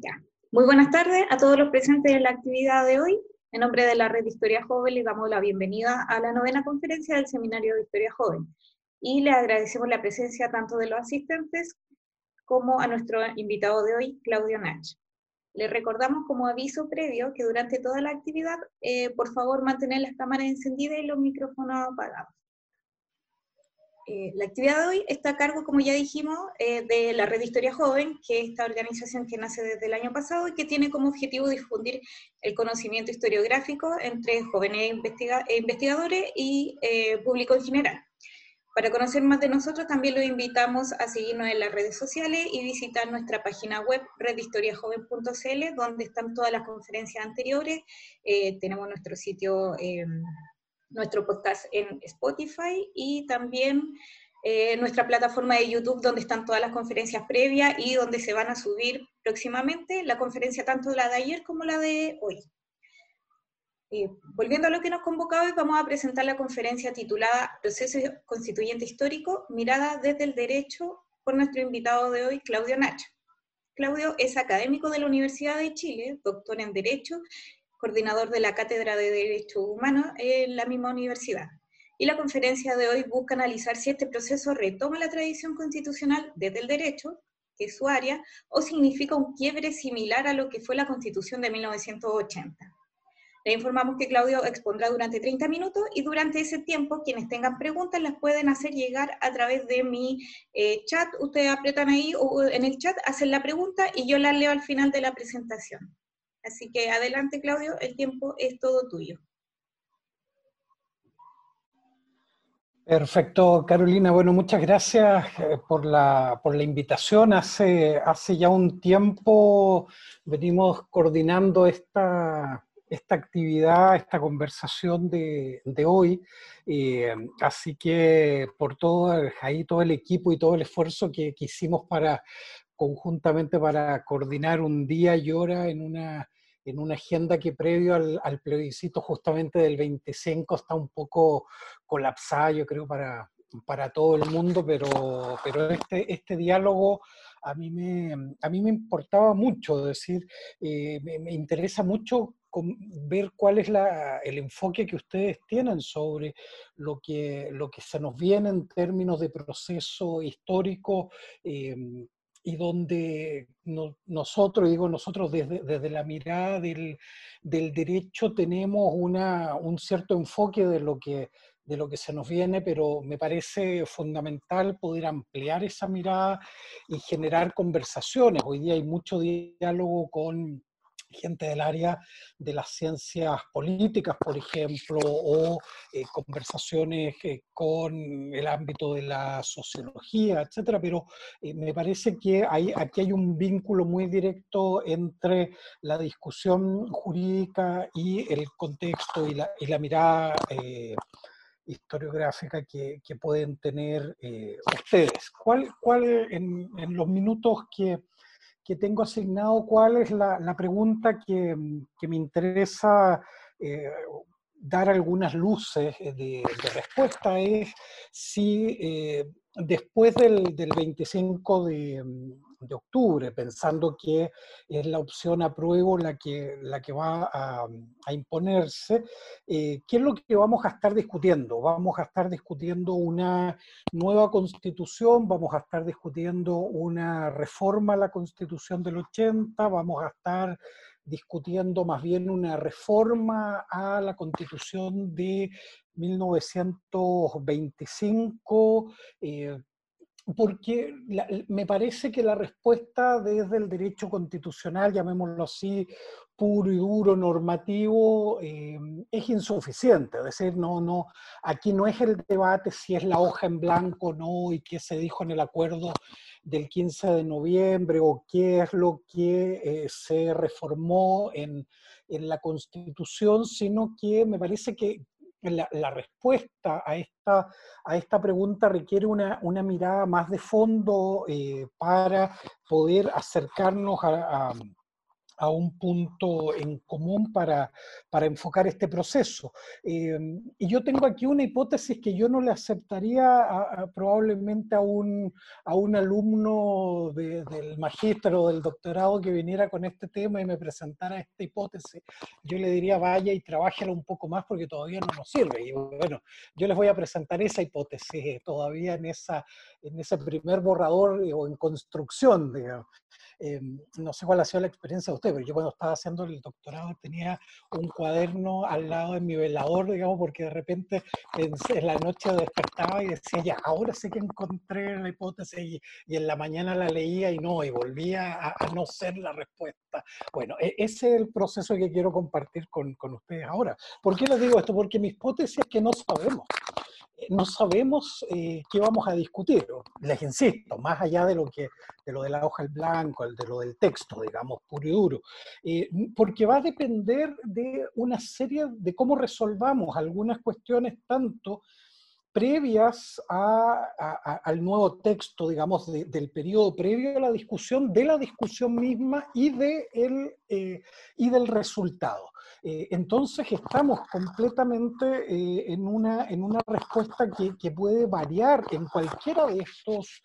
Ya. Muy buenas tardes a todos los presentes en la actividad de hoy. En nombre de la Red de Historia Joven les damos la bienvenida a la novena conferencia del Seminario de Historia Joven. Y le agradecemos la presencia tanto de los asistentes como a nuestro invitado de hoy, Claudio Nach. Les recordamos como aviso previo que durante toda la actividad, eh, por favor, mantener las cámaras encendidas y los micrófonos apagados. Eh, la actividad de hoy está a cargo, como ya dijimos, eh, de la Red Historia Joven, que es esta organización que nace desde el año pasado y que tiene como objetivo difundir el conocimiento historiográfico entre jóvenes e investigadores y eh, público en general. Para conocer más de nosotros, también los invitamos a seguirnos en las redes sociales y visitar nuestra página web redhistoriajoven.cl, donde están todas las conferencias anteriores. tenemos nuestro sitio em, nuestro podcast en Spotify y también eh, nuestra plataforma de YouTube donde están todas las conferencias previas y donde se van a subir próximamente la conferencia tanto la de ayer como la de hoy. Eh, volviendo a lo que nos convocaba hoy, vamos a presentar la conferencia titulada Proceso Constituyente Histórico, mirada desde el derecho por nuestro invitado de hoy, Claudio Nacho. Claudio es académico de la Universidad de Chile, doctor en Derecho coordinador de la Cátedra de Derechos Humanos en la misma universidad. Y la conferencia de hoy busca analizar si este proceso retoma la tradición constitucional desde el derecho, que es su área, o significa un quiebre similar a lo que fue la Constitución de 1980. Le informamos que Claudio expondrá durante 30 minutos y durante ese tiempo quienes tengan preguntas las pueden hacer llegar a través de mi eh, chat. Ustedes aprietan ahí o en el chat, hacen la pregunta y yo la leo al final de la presentación. Así que adelante, Claudio, el tiempo es todo tuyo. Perfecto, Carolina. Bueno, muchas gracias eh, por la, por la invitación. Hace, hace ya un tiempo venimos coordinando esta, esta actividad, esta conversación de, de hoy. Así que por todo, ahí todo el equipo y todo el esfuerzo que hicimos para conjuntamente para coordinar un día y hora en una en una agenda que previo al, plebiscito justamente del 25 está un poco colapsada, yo creo, para, para todo el mundo, pero, pero este, este diálogo a mí, me, a mí me importaba mucho, decir, eh, me, interesa mucho ver cuál es la, el enfoque que ustedes tienen sobre lo que, lo que se nos viene en términos de proceso histórico, eh, y donde nosotros, digo nosotros desde, desde la mirada del, del, derecho tenemos una, un cierto enfoque de lo, que, de lo que se nos viene, pero me parece fundamental poder ampliar esa mirada y generar conversaciones. Hoy día hay mucho diálogo con gente del área de las ciencias políticas, por ejemplo, o eh, conversaciones eh, con el ámbito de la sociología, etcétera, pero eh, me parece que aquí hay un vínculo muy directo entre la discusión jurídica y el contexto y la, mirada historiográfica que, pueden tener ustedes. ¿Cuál, cuál en los minutos que que tengo asignado, cuál es la, pregunta que, me interesa eh, dar algunas luces de, respuesta, es si eh, después del, del 25 de, de octubre, pensando que es la opción apruebo la que, la que va a, imponerse. Eh, ¿Qué es lo que vamos a estar discutiendo? Vamos a estar discutiendo una nueva constitución, vamos a estar discutiendo una reforma a la constitución del 80, vamos a estar discutiendo más bien una reforma a la constitución de 1925, porque me parece que la respuesta desde el derecho constitucional, llamémoslo así, puro y duro, normativo, eh, es insuficiente. Es decir, no, no, aquí no es el debate si es la hoja en blanco o no y qué se dijo en el acuerdo del 15 de noviembre o qué es lo que eh, se reformó en, en la Constitución, sino que me parece que, la, respuesta a esta, a esta pregunta requiere una, mirada más de fondo eh, para poder acercarnos a un punto en común para, para enfocar este proceso. Eh, y yo tengo aquí una hipótesis que yo no le aceptaría probablemente a un, a un alumno del magíster o del doctorado que viniera con este tema y me presentara esta hipótesis. Yo le diría, vaya y trabájela un poco más porque todavía no nos sirve. Y bueno, yo les voy a presentar esa hipótesis todavía en, esa, en ese primer borrador o en construcción, digamos. Em, no sé cuál ha sido la experiencia de usted, pero yo cuando estaba haciendo el doctorado tenía un cuaderno al lado de mi velador, digamos, porque de repente en, la noche despertaba y decía, ya, ahora sé que encontré la hipótesis y, en la mañana la leía y no, y volvía a, no ser la respuesta. Bueno, e, ese es el proceso que quiero compartir con, con ustedes ahora. ¿Por qué les digo esto? Porque mi hipótesis es que no sabemos no sabemos eh, qué vamos a discutir. Les insisto, más allá de lo, que, de lo de la hoja en blanco, de lo del texto, digamos, puro y duro, eh, porque va a depender de una serie de cómo resolvamos algunas cuestiones tanto previas al nuevo texto, digamos, del periodo previo a la discusión, de la discusión misma y, de el, eh, y del resultado. Eh, entonces estamos completamente eh, en, una, en una respuesta que, que, puede variar en cualquiera de estos,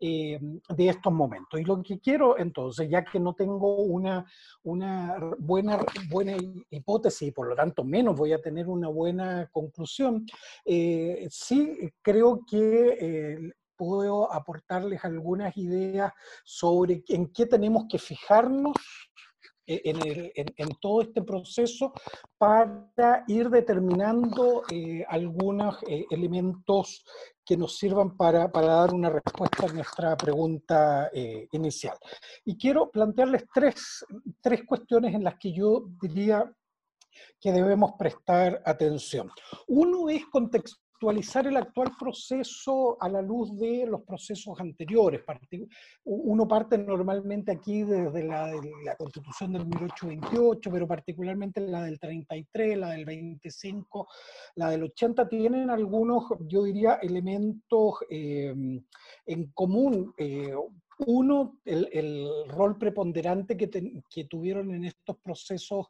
de estos momentos. Y lo que quiero entonces, ya que no tengo una, una buena, buena hipótesis y por lo tanto menos voy a tener una buena conclusión, sí creo que puedo aportarles algunas ideas sobre en qué tenemos que fijarnos e-, en, todo este proceso para ir determinando eh, algunos eh, elementos que nos sirvan para, dar una respuesta a nuestra pregunta eh, inicial. Y quiero plantearles tres, tres cuestiones en las que yo diría que debemos prestar atención. Uno es contextualizar actualizar el actual proceso a la luz de los procesos anteriores. Uno parte normalmente aquí desde la, la Constitución del 1828, pero particularmente la del 33, la del 25, la del 80, tienen algunos, yo diría, elementos eh, en común. Eh, uno, el, rol preponderante que, que, tuvieron en estos procesos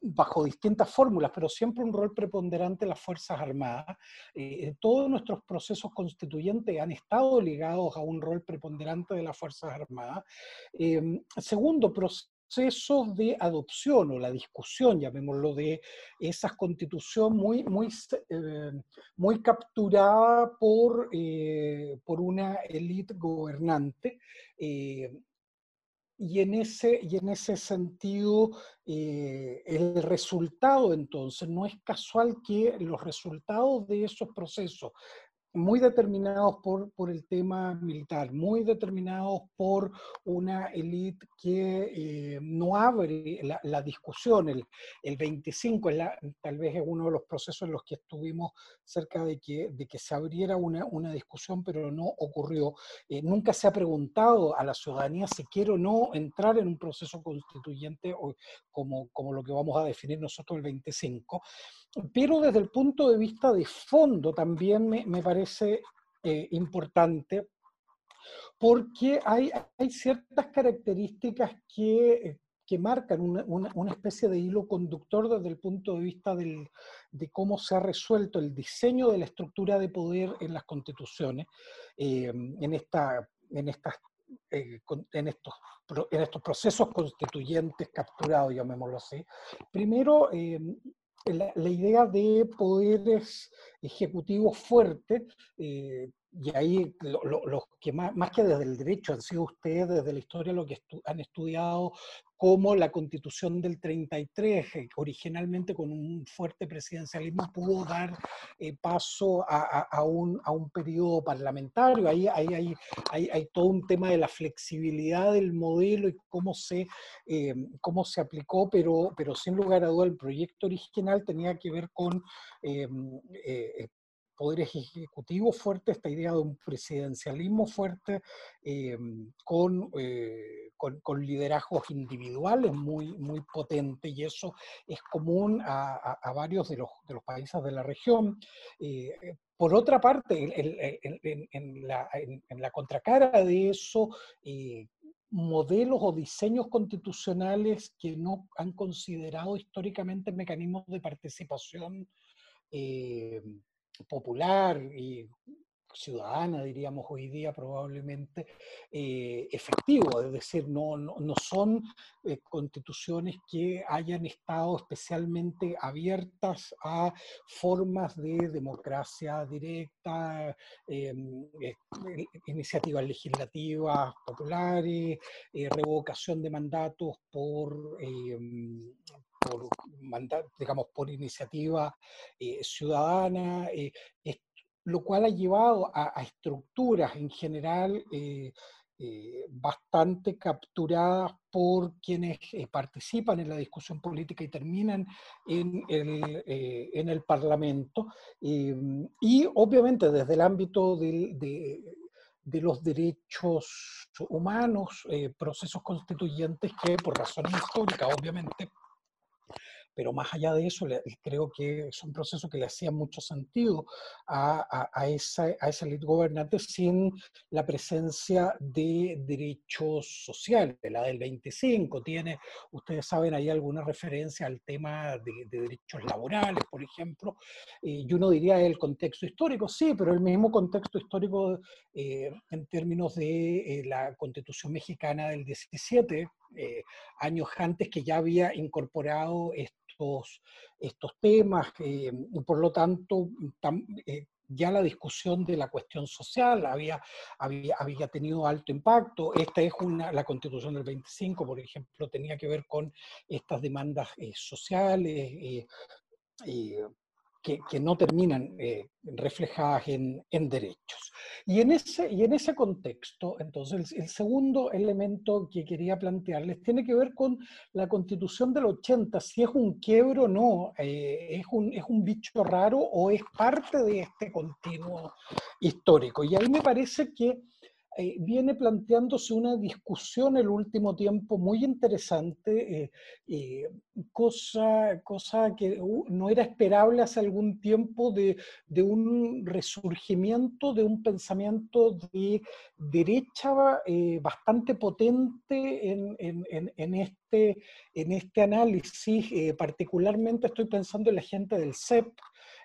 bajo distintas fórmulas, pero siempre un rol preponderante las Fuerzas Armadas. Eh, todos nuestros procesos constituyentes han estado ligados a un rol preponderante de las Fuerzas Armadas. Eh, segundo, proceso procesos de adopción o la discusión, llamémoslo, de esa constitución muy, muy, eh, muy capturada por, eh, por una élite gobernante. Eh, y en, ese, y en ese sentido, el resultado entonces, no es casual que los resultados de esos procesos muy determinados por, por el tema militar, muy determinados por una élite que eh, no abre la, discusión. El, el 25 es tal vez es uno de los procesos en los que estuvimos cerca de que, de que se abriera una, una discusión, pero no ocurrió. Eh, nunca se ha preguntado a la ciudadanía si quiere o no entrar en un proceso constituyente como, como lo que vamos a definir nosotros el 25. Pero desde el punto de vista de fondo también me, parece eh, importante porque hay, hay, ciertas características que, que marcan una, una, especie de hilo conductor desde el punto de vista del, de cómo se ha resuelto el diseño de la estructura de poder en las constituciones, eh, en, esta, en, estas, eh, en, estos, en estos procesos constituyentes capturados, llamémoslo así. Primero, la, idea de poderes ejecutivos fuertes, eh, y ahí los que más, más, que desde el derecho han sido ustedes desde la historia lo que han estudiado como la constitución del 33, eh, originalmente con un fuerte presidencialismo, pudo dar eh, paso a, un, a, un, periodo parlamentario. Ahí, ahí, hay todo un tema de la flexibilidad del modelo y cómo se, eh, cómo se aplicó, pero, pero sin lugar a duda el proyecto original tenía que ver con poder ejecutivo fuerte, esta idea de un presidencialismo fuerte em, eh, con, con, liderazgos individuales muy, muy potentes, y eso es común a, varios de los, de los, países de la región. Eh, por otra parte, en, la, contracara de eso, eh, modelos o diseños constitucionales que no han considerado históricamente mecanismos de participación eh, popular y ciudadana, diríamos hoy día probablemente, eh, efectivo, es decir, no, no, son eh, constituciones que hayan estado especialmente abiertas a formas de democracia directa, eh, iniciativas legislativas populares, revocación de mandatos por por, digamos, por iniciativa ciudadana, lo cual ha llevado a, estructuras en general eh, eh, bastante capturadas por quienes eh, participan en la discusión política y terminan en el, en el Parlamento. y obviamente desde el ámbito de los derechos humanos, procesos constituyentes que por razones históricas, obviamente, pero más allá de eso, creo que es un proceso que le hacía mucho sentido a, a, esa, a esa gobernante sin la presencia de derechos sociales. La del 25 tiene, ustedes saben, hay alguna referencia al tema de, derechos laborales, por ejemplo, y uno diría el contexto histórico, sí, pero el mismo contexto histórico eh, en términos de eh, la constitución mexicana del 17, eh, años antes que ya había incorporado estos, temas, eh, y por lo tanto eh, ya la discusión de la cuestión social había, había, había tenido alto impacto. Esta es una, la constitución del 25, por ejemplo, tenía que ver con estas demandas sociales, que, no terminan eh, reflejadas en, derechos. Y en, ese, y en ese contexto, entonces, el, segundo elemento que quería plantearles tiene que ver con la constitución del 80, si es un quiebro o no, eh, es, un, es un bicho raro o es parte de este continuo histórico. Y ahí me parece que eh, viene planteándose una discusión el último tiempo muy interesante, eh, eh, cosa, cosa que uh, no era esperable hace algún tiempo de, de un resurgimiento de un pensamiento de derecha bastante potente en, en, en, este, en este análisis. particularmente estoy pensando en la gente del CEP,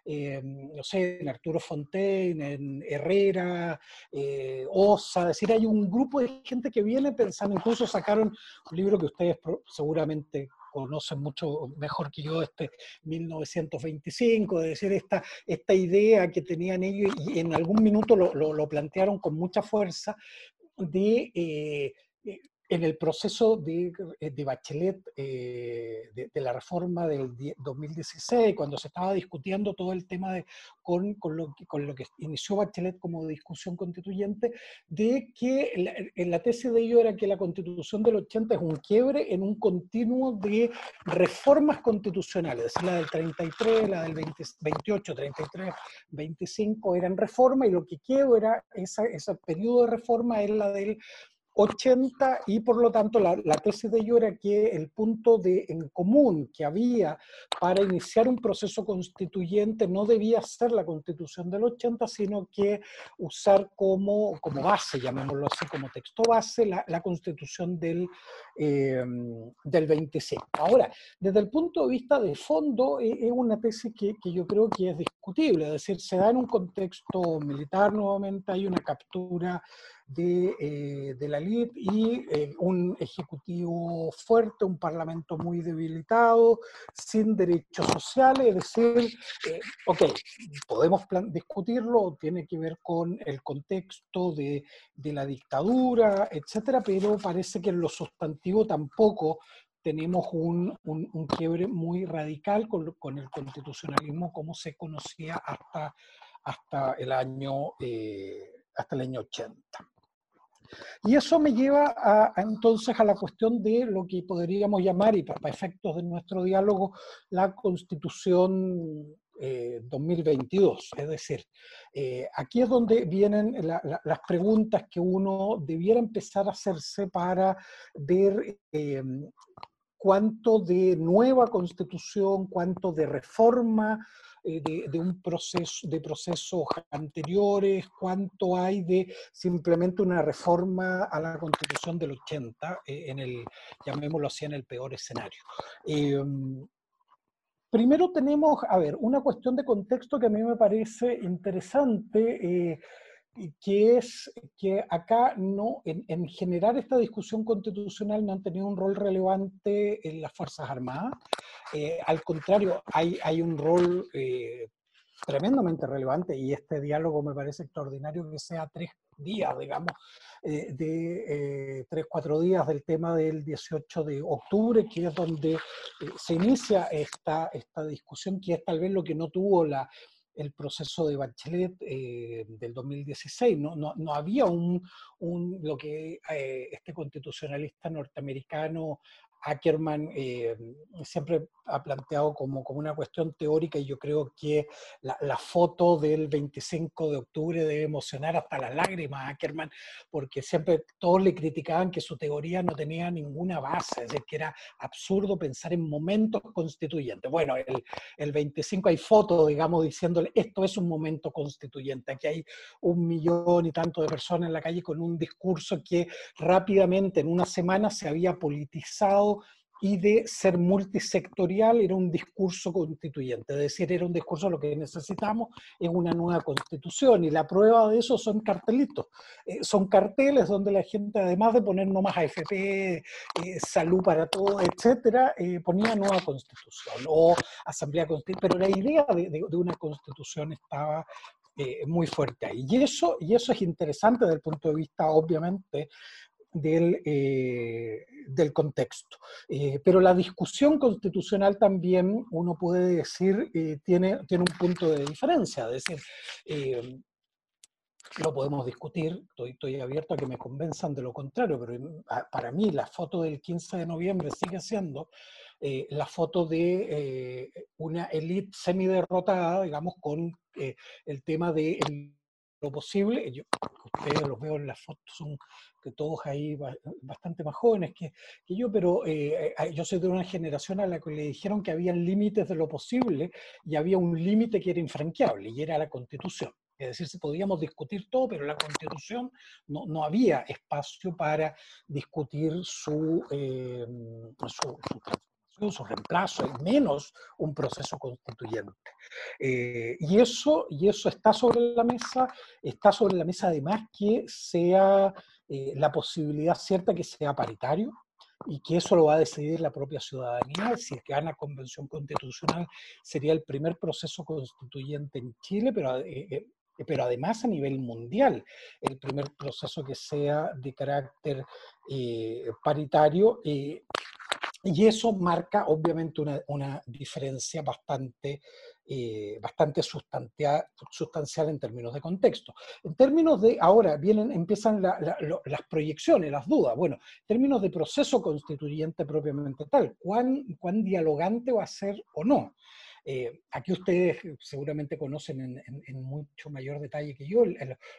eh, no sé, en Arturo Fontaine, en Herrera, eh, Osa, es decir, hay un grupo de gente que viene pensando, incluso sacaron un libro que ustedes seguramente conocen mucho mejor que yo, este 1925, de decir, esta, esta idea que tenían ellos y en algún minuto lo, lo, plantearon con mucha fuerza de eh, en el proceso de, eh, Bachelet, eh, de, la reforma del 2016, cuando se estaba discutiendo todo el tema de, con, con, lo, con lo que inició Bachelet como discusión constituyente, de que en la, tesis de ello era que la constitución del 80 es un quiebre en un continuo de reformas constitucionales, es decir, la del 33, la del 28, 33, 25 eran reformas y lo que quiebra esa, ese periodo de reforma es la del 80 y por lo tanto la, tesis de ello era que el punto de en común que había para iniciar un proceso constituyente no debía ser la constitución del 80, sino que usar como, como base, llamémoslo así, como texto base, la, constitución del, eh, del 25. Ahora, desde el punto de vista de fondo, eh, es una tesis que yo creo que es discutible, es decir, se da en un contexto militar nuevamente, hay una captura de, eh, de la elite y eh, un ejecutivo fuerte, un parlamento muy debilitado, sin derechos sociales, es decir, eh, ok, podemos discutirlo, tiene que ver con el contexto de, de la dictadura, etcétera, pero parece que en lo sustantivo tampoco tenemos un, un, quiebre muy radical con, con, el constitucionalismo como se conocía hasta, hasta el año hasta el año 80. Y eso me lleva a, entonces a la cuestión de lo que podríamos llamar, y para efectos de nuestro diálogo, la constitución 2022. Eh, es decir, eh, aquí es donde vienen las preguntas que uno debiera empezar a hacerse para ver eh, cuánto de nueva constitución, cuánto de reforma eh, de, un proceso, de procesos anteriores, cuánto hay de simplemente una reforma a la constitución del 80, eh, en el, llamémoslo así, en el peor escenario. Em, primero tenemos, a ver, una cuestión de contexto que a mí me parece interesante. Que es que acá no, en, generar esta discusión constitucional no han tenido un rol relevante en las Fuerzas Armadas. Eh, al contrario, hay, hay un rol eh, tremendamente relevante y este diálogo me parece extraordinario que sea tres días, digamos, eh, de tres, cuatro días del tema del 18 de octubre, que es donde se inicia esta, esta discusión, que es tal vez lo que no tuvo la el proceso de Bachelet eh, del 2016. No, no, no había un, un, lo que eh, este constitucionalista norteamericano Ackerman eh, siempre ha planteado como, como una cuestión teórica y yo creo que la, la, foto del 25 de octubre debe emocionar hasta las lágrimas a Ackerman, porque siempre todos le criticaban que su teoría no tenía ninguna base, es decir, que era absurdo pensar en momentos constituyentes. Bueno, el, el 25 hay fotos, digamos, diciéndole, esto es un momento constituyente, aquí hay un millón y tanto de personas en la calle con un discurso que rápidamente en una semana se había politizado y de ser multisectorial era un discurso constituyente, es decir, era un discurso lo que necesitamos es una nueva constitución y la prueba de eso son cartelitos, eh, son carteles donde la gente además de poner nomás AFP, eh, salud para todos, etcétera, eh, ponía nueva constitución o asamblea constitucional, pero la idea de, una constitución estaba muy fuerte ahí. Y eso, y eso es interesante desde el punto de vista, obviamente, del, eh, del contexto. Eh, pero la discusión constitucional también, uno puede decir, eh, tiene, tiene un punto de diferencia, es decir, lo podemos discutir, estoy, estoy, abierto a que me convenzan de lo contrario, pero para mí la foto del 15 de noviembre sigue siendo la foto de una élite semiderrotada, digamos, con el tema de lo posible. Yo, ustedes los veo en las fotos, son que todos ahí bastante más jóvenes que, que yo, pero eh, yo soy de una generación a la que le dijeron que había límites de lo posible y había un límite que era infranqueable y era la constitución. Es decir, se podíamos discutir todo, pero la constitución no, no había espacio para discutir su, eh, su su reemplazo, y menos un proceso constituyente. Eh, y, eso, y eso está sobre la mesa, está sobre la mesa además que sea eh, la posibilidad cierta que sea paritario, y que eso lo va a decidir la propia ciudadanía. Si es que gana convención constitucional, sería el primer proceso constituyente en Chile, pero, eh, pero además a nivel mundial, el primer proceso que sea de carácter paritario. Y eso marca obviamente una, diferencia bastante, eh, bastante sustancial, sustancial, en términos de contexto. En términos de, ahora vienen, empiezan las proyecciones, las dudas. Bueno, en términos de proceso constituyente propiamente tal, ¿cuán, cuán dialogante va a ser o no? Eh, aquí ustedes seguramente conocen en, mucho mayor detalle que yo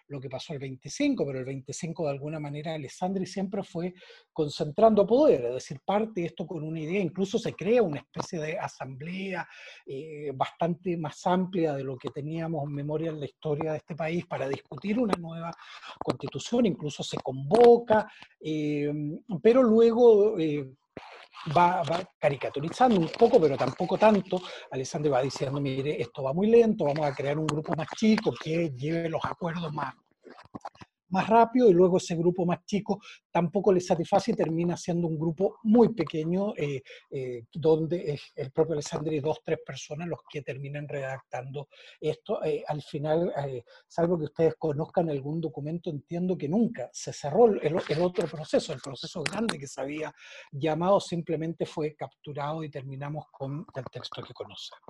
lo que pasó el 25, pero el 25 de alguna manera Alessandri siempre fue concentrando poder, es decir, parte esto con una idea, incluso se crea una especie de asamblea eh, bastante más amplia de lo que teníamos en memoria en la historia de este país para discutir una nueva constitución, incluso se convoca, eh, pero luego va, caricaturizando un poco, pero tampoco tanto. Alessandro va diciendo, mire, esto va muy lento, vamos a crear un grupo más chico que lleve los acuerdos más, más rápido y luego ese grupo más chico tampoco le satisface y termina siendo un grupo muy pequeño eh, eh, donde es el propio Alessandri y dos, tres personas los que terminan redactando esto. Eh, al final, salvo que ustedes conozcan algún documento, entiendo que nunca se cerró el, el, otro proceso, el proceso grande que se había llamado, simplemente fue capturado y terminamos con el texto que conocemos.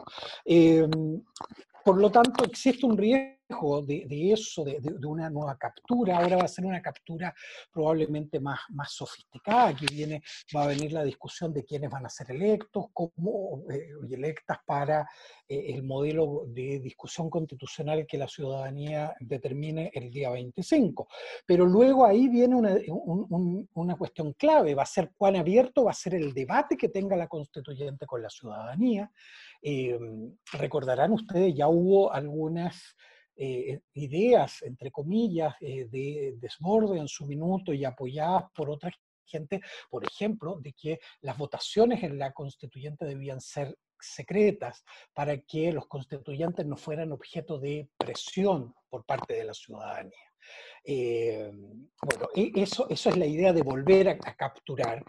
por lo tanto, existe un riesgo de, eso, de, una nueva captura. Ahora va a ser una captura probablemente más, más sofisticada. Aquí viene, va a venir la discusión de quiénes van a ser electos como, eh, electas para eh, el modelo de discusión constitucional que la ciudadanía determine el día 25. Pero luego ahí viene una, una cuestión clave, va a ser cuán abierto va a ser el debate que tenga la constituyente con la ciudadanía. Eh, recordarán ustedes, ya hubo algunas eh, ideas, entre comillas, eh, de desborde en su minuto y apoyadas por otra gente, por ejemplo, de que las votaciones en la constituyente debían ser secretas para que los constituyentes no fueran objeto de presión por parte de la ciudadanía. Eh, bueno, e, eso, eso es la idea de volver a, capturar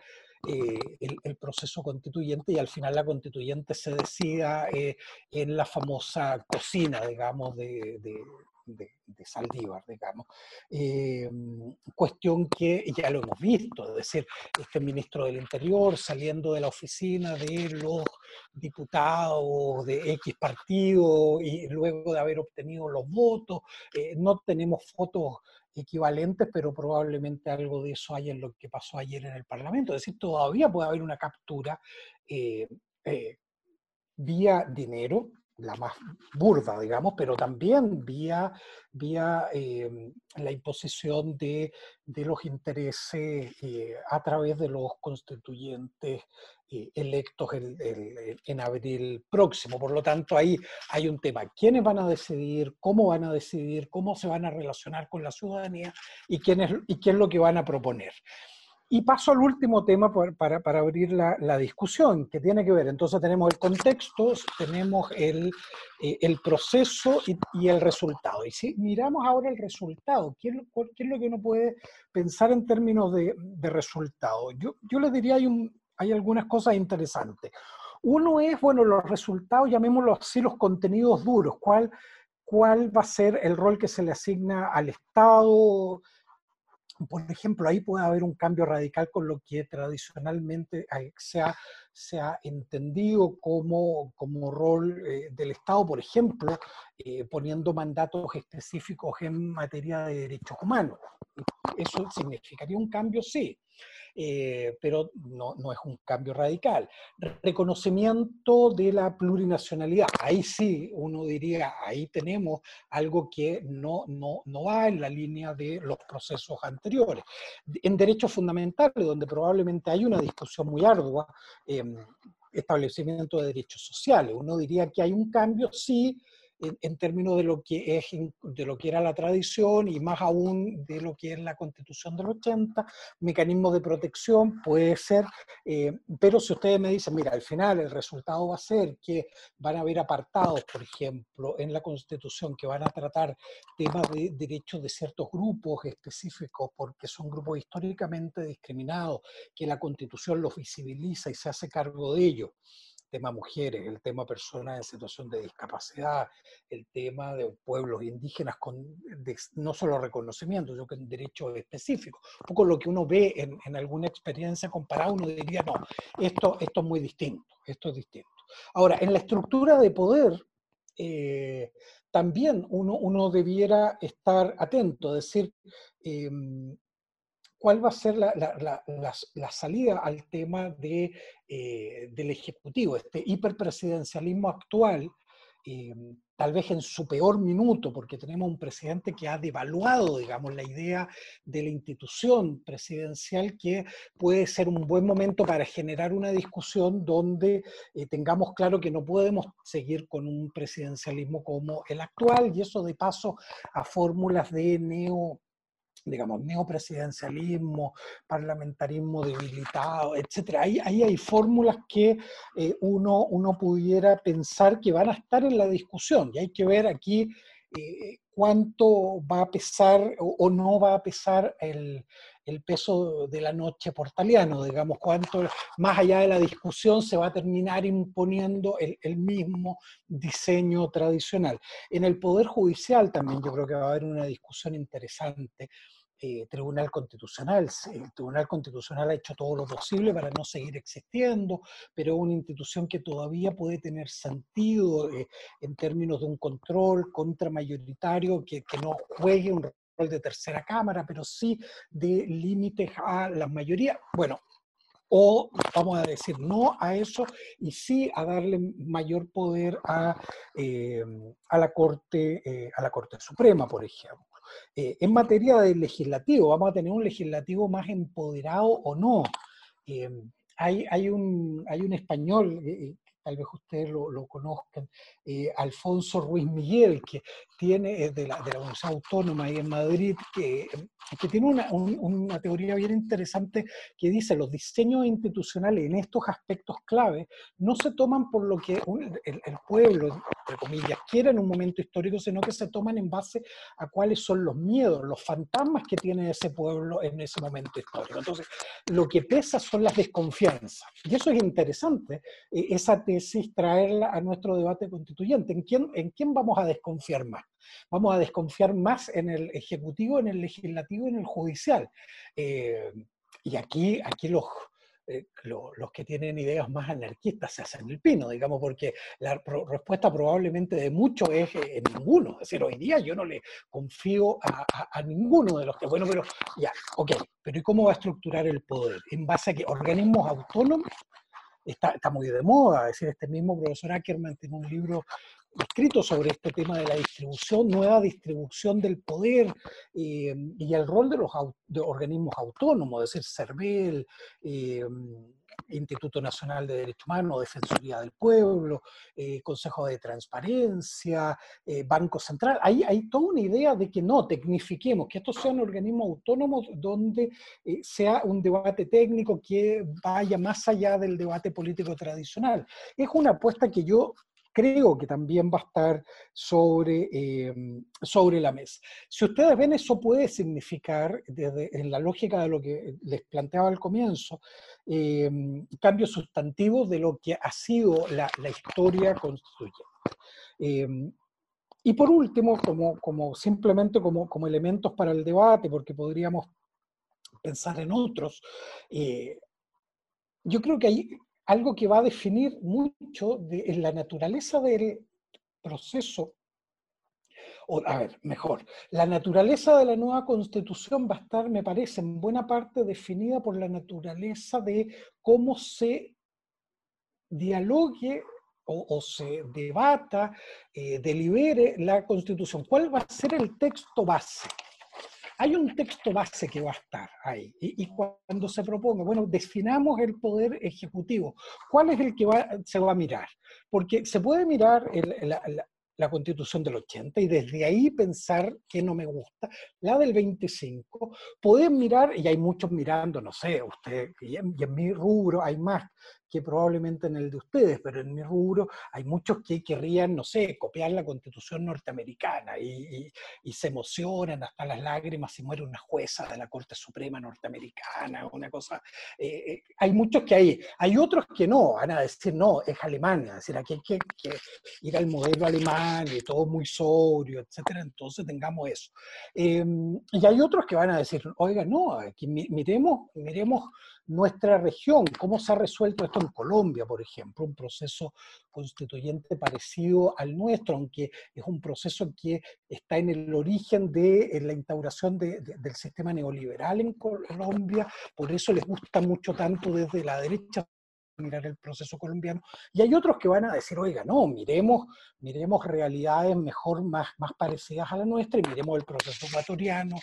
el, proceso constituyente y al final la constituyente se decida en la famosa cocina, digamos, de, de, Saldívar, digamos. Eh, cuestión que ya lo hemos visto, es decir, este ministro del Interior saliendo de la oficina de los diputados de X partido y luego de haber obtenido los votos, eh, no tenemos fotos equivalentes, pero probablemente algo de eso hay en lo que pasó ayer en el Parlamento. Es decir, todavía puede haber una captura eh, vía dinero, la más burda, digamos, pero también vía, vía em, la imposición de, los intereses eh, a través de los constituyentes eh, electos en abril próximo. Por lo tanto, ahí hay un tema. ¿Quiénes van a decidir? ¿Cómo van a decidir? ¿Cómo se van a relacionar con la ciudadanía? ¿Y, quién es, y qué es lo que van a proponer? Y paso al último tema para, para abrir la, la, discusión, que tiene que ver, entonces tenemos el contexto, tenemos el, eh, el proceso y, el resultado. Y si miramos ahora el resultado, ¿qué es, lo, qué lo que uno puede pensar en términos de, de resultado? Yo, yo les diría, hay, un, hay algunas cosas interesantes. Uno es, bueno, los resultados, llamémoslo así, los contenidos duros. ¿Cuál, cuál va a ser el rol que se le asigna al Estado? Por ejemplo, ahí puede haber un cambio radical con lo que tradicionalmente se ha, se ha entendido como, como rol eh, del Estado, por ejemplo, eh, poniendo mandatos específicos en materia de derechos humanos. ¿Eso significaría un cambio? Sí. Eh, pero no, no, es un cambio radical. Reconocimiento de la plurinacionalidad, ahí sí uno diría, ahí tenemos algo que no, no, no va en la línea de los procesos anteriores. En derechos fundamentales, donde probablemente hay una discusión muy ardua, establecimiento de derechos sociales, uno diría que hay un cambio, sí, en, términos de lo, que es, de lo que era la tradición y más aún de lo que es la constitución del 80, mecanismos de protección puede ser, eh, pero si ustedes me dicen, mira, al final el resultado va a ser que van a haber apartados, por ejemplo, en la constitución que van a tratar temas de derechos de ciertos grupos específicos porque son grupos históricamente discriminados, que la constitución los visibiliza y se hace cargo de ellos tema mujeres, el tema personas en situación de discapacidad, el tema de pueblos indígenas con no solo reconocimiento, sino en derechos específicos. Un poco lo que uno ve en, alguna experiencia comparada, uno diría, no, esto, es muy distinto, esto es distinto. Ahora, en la estructura de poder, eh, también uno, debiera estar atento, es decir, eh, cuál va a ser la, salida al tema eh, del Ejecutivo, este hiperpresidencialismo actual, tal vez en su peor minuto, porque tenemos un presidente que ha devaluado, digamos, la idea de la institución presidencial, que puede ser un buen momento para generar una discusión donde eh, tengamos claro que no podemos seguir con un presidencialismo como el actual, y eso de paso a fórmulas de neo digamos, neopresidencialismo, parlamentarismo debilitado, etc. Ahí, ahí hay fórmulas que eh, uno, uno pudiera pensar que van a estar en la discusión y hay que ver aquí eh, cuánto va a pesar o, no va a pesar el, el, peso de la noche portaliano, digamos, cuánto más allá de la discusión se va a terminar imponiendo el, el mismo diseño tradicional. En el Poder Judicial también yo creo que va a haber una discusión interesante eh, Tribunal Constitucional. El Tribunal Constitucional ha hecho todo lo posible para no seguir existiendo, pero es una institución que todavía puede tener sentido eh, en términos de un control contramayoritario que, que no juegue un rol de tercera cámara, pero sí de límites a la mayoría. Bueno, o vamos a decir no a eso y sí a darle mayor poder a, eh, la, Corte, eh, a la Corte Suprema, por ejemplo. Eh, en materia de legislativo, vamos a tener un legislativo más empoderado o no. hay, hay, un, español tal vez ustedes lo, conozcan, Alfonso Ruiz Miguel, que tiene de la, de la Universidad Autónoma ahí en Madrid, que que tiene una, una, teoría bien interesante que dice los diseños institucionales en estos aspectos clave no se toman por lo que el, pueblo, entre comillas, quiere en un momento histórico, sino que se toman en base a cuáles son los miedos, los fantasmas que tiene ese pueblo en ese momento histórico. Entonces, lo que pesa son las desconfianzas. Y eso es interesante, eh, esa tesis, traerla a nuestro debate constituyente. ¿En quién, en quién vamos a desconfiar más? Vamos a desconfiar más en el Ejecutivo, en el Legislativo en el Judicial. Eh, y aquí, aquí los, eh, los que tienen ideas más anarquistas se hacen el pino, digamos, porque la respuesta probablemente de muchos es eh, ninguno. Es decir, hoy día yo no le confío a, ninguno de los que, bueno, pero ya, ok, pero ¿y cómo va a estructurar el poder? ¿En base a que organismos autónomos? Está, está muy de moda, es decir, este mismo profesor Ackerman tiene un libro escrito sobre este tema de la distribución, nueva distribución del poder eh, y el rol de los organismos autónomos, es decir, CERVEL, eh, Instituto Nacional de Derechos Humanos, Defensoría del Pueblo, eh, Consejo de Transparencia, Banco Central. Hay, hay toda una idea de que no, tecnifiquemos, que estos sean organismos autónomos donde sea un debate técnico que vaya más allá del debate político tradicional. Es una apuesta que yo creo que también va a estar sobre, em, sobre la mesa. Si ustedes ven, eso puede significar, desde, en la lógica de lo que les planteaba al comienzo, eh, cambios sustantivos de lo que ha sido la, la historia constituyente. Em, y por último, como, como simplemente como, como, elementos para el debate, porque podríamos pensar en otros, eh, yo creo que hay algo que va a definir mucho de la naturaleza del proceso, a ver, mejor, la naturaleza de la nueva constitución va a estar, me parece, en buena parte definida por la naturaleza de cómo se dialogue o, se debata, eh, delibere la constitución. ¿Cuál va a ser el texto base? Hay un texto base que va a estar ahí. Y, cuando se proponga, bueno, definamos el poder ejecutivo. ¿Cuál es el que se va a mirar? Porque se puede mirar la, la constitución del 80 y desde ahí pensar que no me gusta. La del 25, pueden mirar, y hay muchos mirando, no sé, usted, y en mi rubro hay más que probablemente en el de ustedes, pero en mi rubro hay muchos que querrían, no sé, copiar la constitución norteamericana y, se emocionan hasta las lágrimas si muere una jueza de la Corte Suprema norteamericana, una cosa. Eh, eh, hay muchos que hay, hay otros que no, van a decir, no, es Alemania, es decir, aquí hay que, ir al modelo alemán y todo muy sobrio, etcétera, entonces tengamos eso. Em, y hay otros que van a decir, oiga, no, aquí miremos, miremos nuestra región, cómo se ha resuelto esto en Colombia, por ejemplo, un proceso constituyente parecido al nuestro, aunque es un proceso que está en el origen de la instauración del sistema neoliberal en Colombia, por eso les gusta mucho tanto desde la derecha mirar el proceso colombiano, y hay otros que van a decir, oiga, no, miremos, miremos realidades mejor, más, más parecidas a la nuestra, y miremos el proceso ecuatoriano,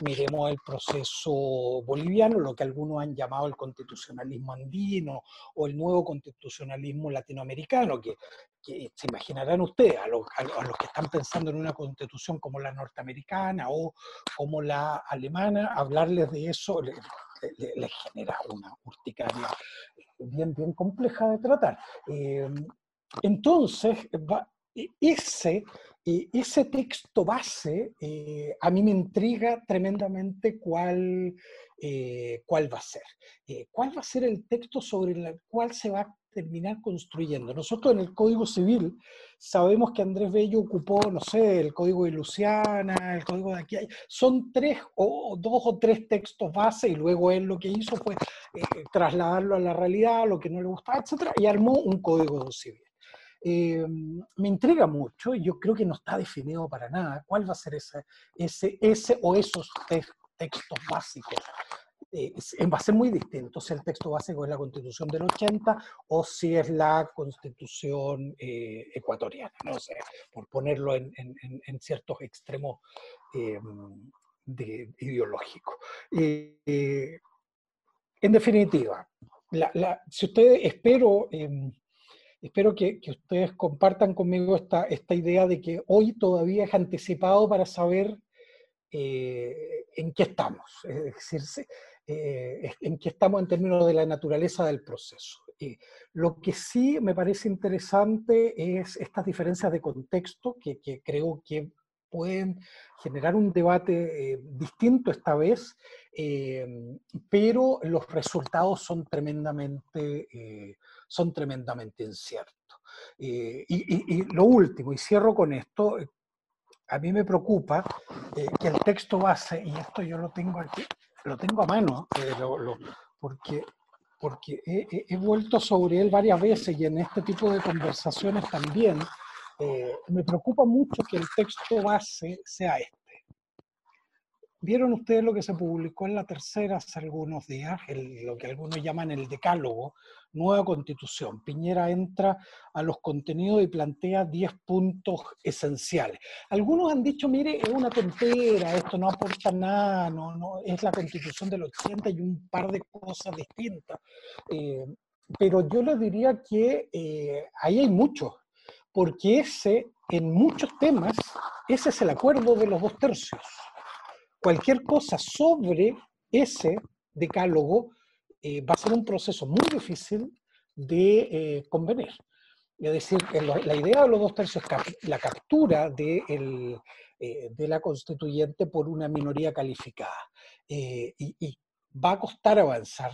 miremos el proceso boliviano, lo que algunos han llamado el constitucionalismo andino o el nuevo constitucionalismo latinoamericano, que, se imaginarán ustedes, a los, que están pensando en una constitución como la norteamericana o como la alemana, hablarles de eso les, genera una urticaria bien, bien compleja de tratar. Eh, entonces, ese ese texto base eh, a mí me intriga tremendamente cuál, eh, cuál va a ser. Eh, ¿Cuál va a ser el texto sobre el cual se va terminar construyendo. Nosotros en el Código Civil sabemos que Andrés Bello ocupó, no sé, el Código de Luciana, el Código de aquí, son tres o dos o tres textos base y luego él lo que hizo fue eh, trasladarlo a la realidad, lo que no le gustaba, etcétera, y armó un Código Civil. Eh, me intriga mucho y yo creo que no está definido para nada cuál va a ser ese, ese, ese o esos textos básicos eh, va a ser muy distinto si el texto básico es la constitución del 80 o si es la constitución eh, ecuatoriana, no sé, por ponerlo en, en, ciertos extremos eh, de, ideológicos. en definitiva, si ustedes, espero, em, espero que, ustedes compartan conmigo esta, idea de que hoy todavía es anticipado para saber en qué estamos. Es decir, eh, en qué estamos en términos de la naturaleza del proceso. Eh, lo que sí me parece interesante es estas diferencias de contexto que, creo que pueden generar un debate eh, distinto esta vez, pero los resultados son tremendamente, son tremendamente inciertos. Y, y, lo último, y cierro con esto, a mí me preocupa que el texto base, y esto yo lo tengo aquí, lo tengo a mano, eh, porque, porque he, vuelto sobre él varias veces y en este tipo de conversaciones también. Eh, me preocupa mucho que el texto base sea este. ¿Vieron ustedes lo que se publicó en la tercera hace algunos días? lo que algunos llaman el decálogo, nueva constitución. Piñera entra a los contenidos y plantea 10 puntos esenciales. Algunos han dicho, mire, es una tontera, esto no aporta nada, no, no, es la constitución del 80 y un par de cosas distintas. Eh, pero yo les diría que eh, ahí hay mucho, porque ese, en muchos temas, ese es el acuerdo de los dos tercios cualquier cosa sobre ese decálogo eh, va a ser un proceso muy difícil de eh, convenir. Es decir, la idea de los dos tercios es la captura eh, de, la constituyente por una minoría calificada. Y, va a costar avanzar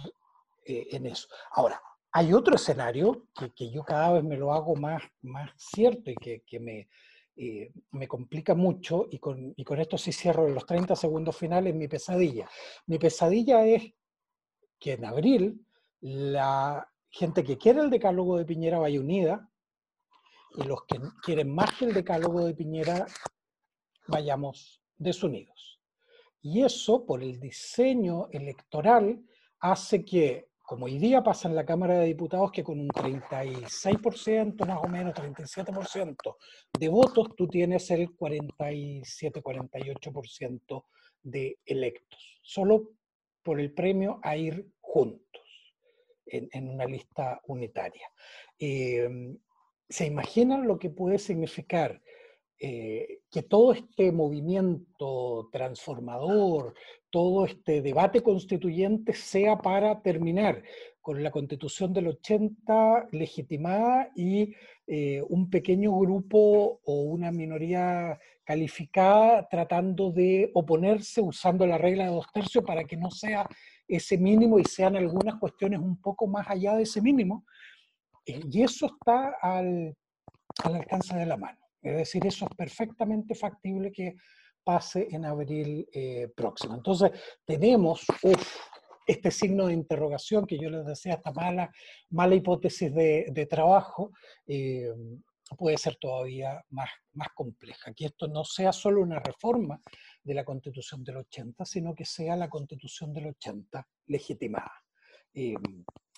en eso. Ahora, hay otro escenario que, que, yo cada vez me lo hago más, más cierto y que, que me, eh, me complica mucho y con, y con esto sí cierro los 30 segundos finales mi pesadilla. Mi pesadilla es que en abril la gente que quiere el decálogo de Piñera vaya unida y los que quieren más que el decálogo de Piñera vayamos desunidos. Y eso, por el diseño electoral, hace que como hoy día pasa en la Cámara de Diputados que con un 36% más o menos, 37% de votos, tú tienes el 47-48% de electos, solo por el premio a ir juntos en, una lista unitaria. Eh, ¿Se imaginan lo que puede significar eh, que todo este movimiento transformador, todo este debate constituyente sea para terminar con la constitución del 80 legitimada y eh, un pequeño grupo o una minoría calificada tratando de oponerse usando la regla de dos tercios para que no sea ese mínimo y sean algunas cuestiones un poco más allá de ese mínimo. Eh, y eso está al alcance de la mano. Es decir, eso es perfectamente factible que pase en abril eh, próximo. Entonces, tenemos este signo de interrogación que yo les decía, esta mala, mala hipótesis de, trabajo, eh, puede ser todavía más, más compleja. Que esto no sea solo una reforma de la Constitución del 80, sino que sea la Constitución del 80 legitimada. Eh,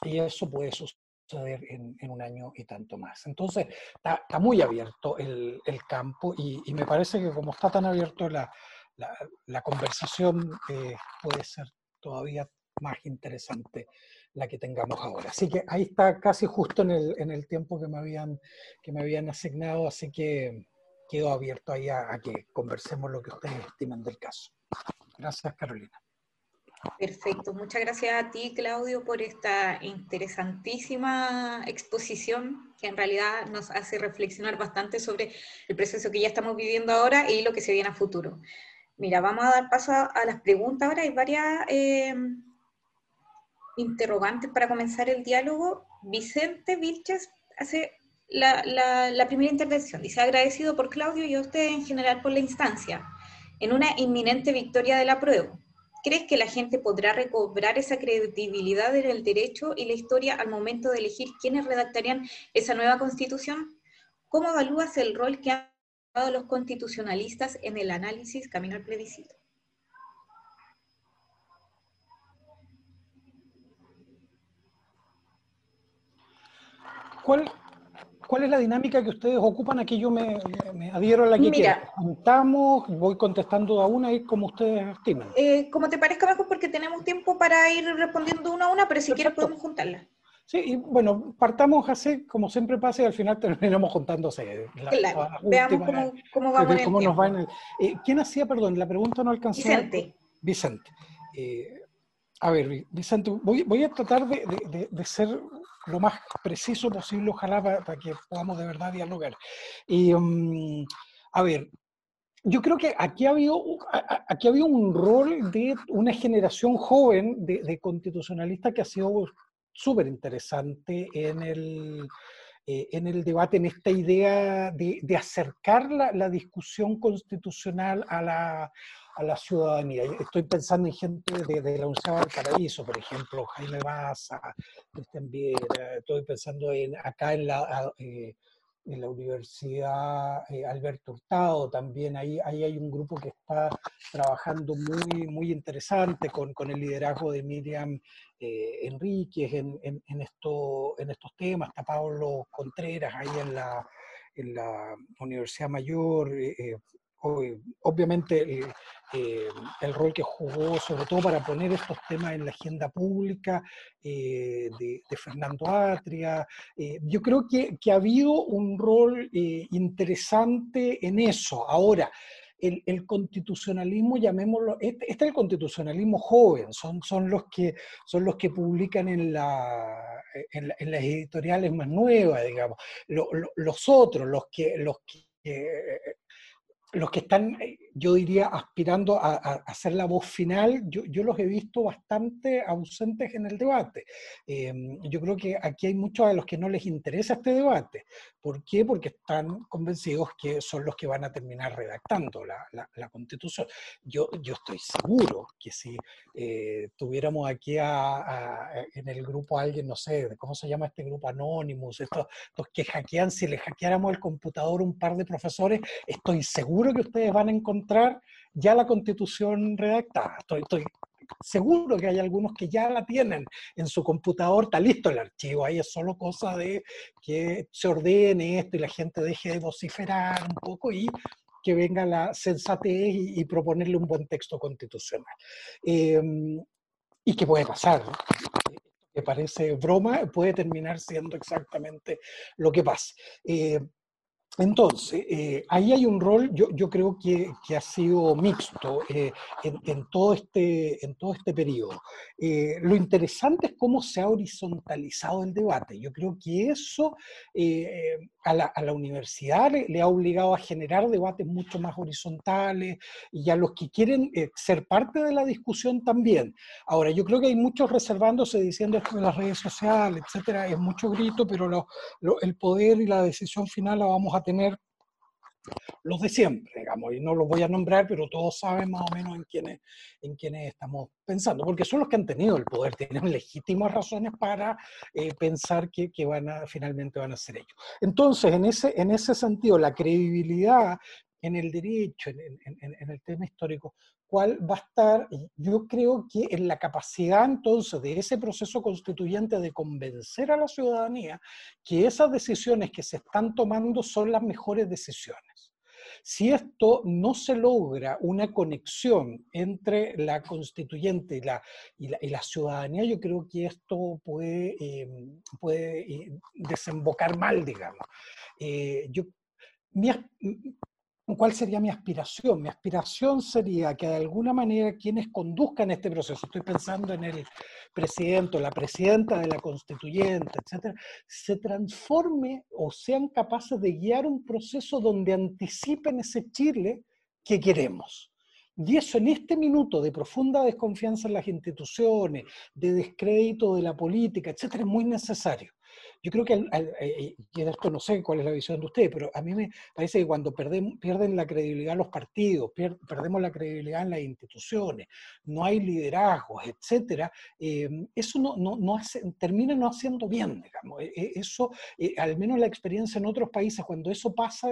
y eso puede suceder suceder en, en, un año y tanto más. Entonces, está, está muy abierto el, el campo y, y, me parece que como está tan abierto la, la, la conversación, eh, puede ser todavía más interesante la que tengamos ahora. Así que ahí está casi justo en el, en el tiempo que me, habían, que me habían asignado, así que quedo abierto ahí a, a que conversemos lo que ustedes estiman del caso. Gracias, Carolina. Perfecto, muchas gracias a ti, Claudio, por esta interesantísima exposición que en realidad nos hace reflexionar bastante sobre el proceso que ya estamos viviendo ahora y lo que se viene a futuro. Mira, vamos a dar paso a, las preguntas ahora. Hay varias, eh, interrogantes para comenzar el diálogo. Vicente Vilches hace la, la, primera intervención. Dice, agradecido por Claudio y a usted en general por la instancia, en una inminente victoria de la prueba. ¿Crees que la gente podrá recobrar esa credibilidad en el derecho y la historia al momento de elegir quiénes redactarían esa nueva constitución? ¿Cómo evalúas el rol que han dado los constitucionalistas en el análisis camino al plebiscito? ¿Cuál, ¿Cuál es la dinámica que ustedes ocupan? Aquí yo me, adhiero a la que Mira, Juntamos, voy contestando a una y como ustedes estiman. Eh, como te parezca mejor, porque tenemos tiempo para ir respondiendo una a una, pero si quieres podemos juntarla. Sí, y bueno, partamos así, como siempre pasa, y al final terminamos juntándose. claro, veamos cómo, cómo vamos cómo nos va en el, eh, ¿Quién hacía, perdón, la pregunta no alcanzó? Vicente. Vicente. Eh, a ver, Vicente, voy, a tratar de, de, de, ser lo más preciso posible, ojalá, para, que podamos de verdad dialogar. Y, mm, a ver, yo creo que aquí ha, habido, aquí ha un rol de una generación joven de, constitucionalistas que ha sido súper interesante en el, eh, en el debate, en esta idea de, de acercar la, la, discusión constitucional a la, a la ciudadanía. Estoy pensando en gente de, de la Universidad del Paraíso, por ejemplo, Jaime Baza, Cristian Viera, estoy pensando en, acá en la, eh, en la Universidad eh, Alberto Hurtado también, ahí, ahí hay un grupo que está trabajando muy, muy interesante con, con el liderazgo de Miriam eh, Enríquez en, en, en, esto, en estos temas, está Pablo Contreras ahí en la, en la Universidad Mayor, obviamente eh, el rol que jugó, sobre todo para poner estos temas en la agenda pública eh, de, Fernando Atria. Eh, yo creo que, que, ha habido un rol interesante en eso. Ahora, el, el, constitucionalismo, llamémoslo, este, este, es el constitucionalismo joven, son, son, los, que, son los que publican en, la, en las editoriales más nuevas, digamos. los otros, los que, los que los que están, eh, yo diría, aspirando a, a, ser la voz final, yo, yo, los he visto bastante ausentes en el debate. Em, yo creo que aquí hay muchos a los que no les interesa este debate. ¿Por qué? Porque están convencidos que son los que van a terminar redactando la, la, constitución. Yo, yo estoy seguro que si eh, tuviéramos aquí a, en el grupo a alguien, no sé, ¿cómo se llama este grupo? Anonymous, estos, estos que hackean, si le hackeáramos el computador un par de profesores, estoy seguro que ustedes van a encontrar ya la constitución redactada. Estoy, estoy seguro que hay algunos que ya la tienen en su computador, está listo el archivo, ahí es solo cosa de que se ordene esto y la gente deje de vociferar un poco y que venga la sensatez y, proponerle un buen texto constitucional. Em, y que puede pasar, que parece broma, puede terminar siendo exactamente lo que pasa. Eh, entonces, eh, ahí hay un rol, yo, yo creo que, que, ha sido mixto eh, en, en, todo este, en todo este periodo. Eh, lo interesante es cómo se ha horizontalizado el debate. Yo creo que eso a la, a, la, universidad le, le, ha obligado a generar debates mucho más horizontales y a los que quieren ser parte de la discusión también. Ahora, yo creo que hay muchos reservándose diciendo esto de las redes sociales, etcétera, es mucho grito, pero lo, lo, el poder y la decisión final la vamos a tener los de siempre, digamos, y no los voy a nombrar, pero todos saben más o menos en quiénes, en estamos pensando, porque son los que han tenido el poder, tienen legítimas razones para eh, pensar que, que, van a, finalmente van a ser ellos. Entonces, en ese, en ese sentido, la credibilidad en el derecho, en, en, el tema histórico, cuál va a estar, yo creo que en la capacidad entonces de ese proceso constituyente de convencer a la ciudadanía que esas decisiones que se están tomando son las mejores decisiones. Si esto no se logra una conexión entre la constituyente y la, y la, ciudadanía, yo creo que esto puede, eh, puede eh, desembocar mal, digamos. Eh, yo, mi, ¿Cuál sería mi aspiración? Mi aspiración sería que de alguna manera quienes conduzcan este proceso, estoy pensando en el presidente o la presidenta de la constituyente, etcétera, se transforme o sean capaces de guiar un proceso donde anticipen ese Chile que queremos. Y eso en este minuto de profunda desconfianza en las instituciones, de descrédito de la política, etcétera, es muy necesario. Yo creo que, eh, y no sé cuál es la visión de ustedes, pero a mí me parece que cuando pierden la credibilidad los partidos, perdemos la credibilidad en las instituciones, no hay liderazgos, etcétera, eh, eso no, no, no hace, termina no haciendo bien, digamos. E, e, eso, eh, al menos la experiencia en otros países, cuando eso pasa,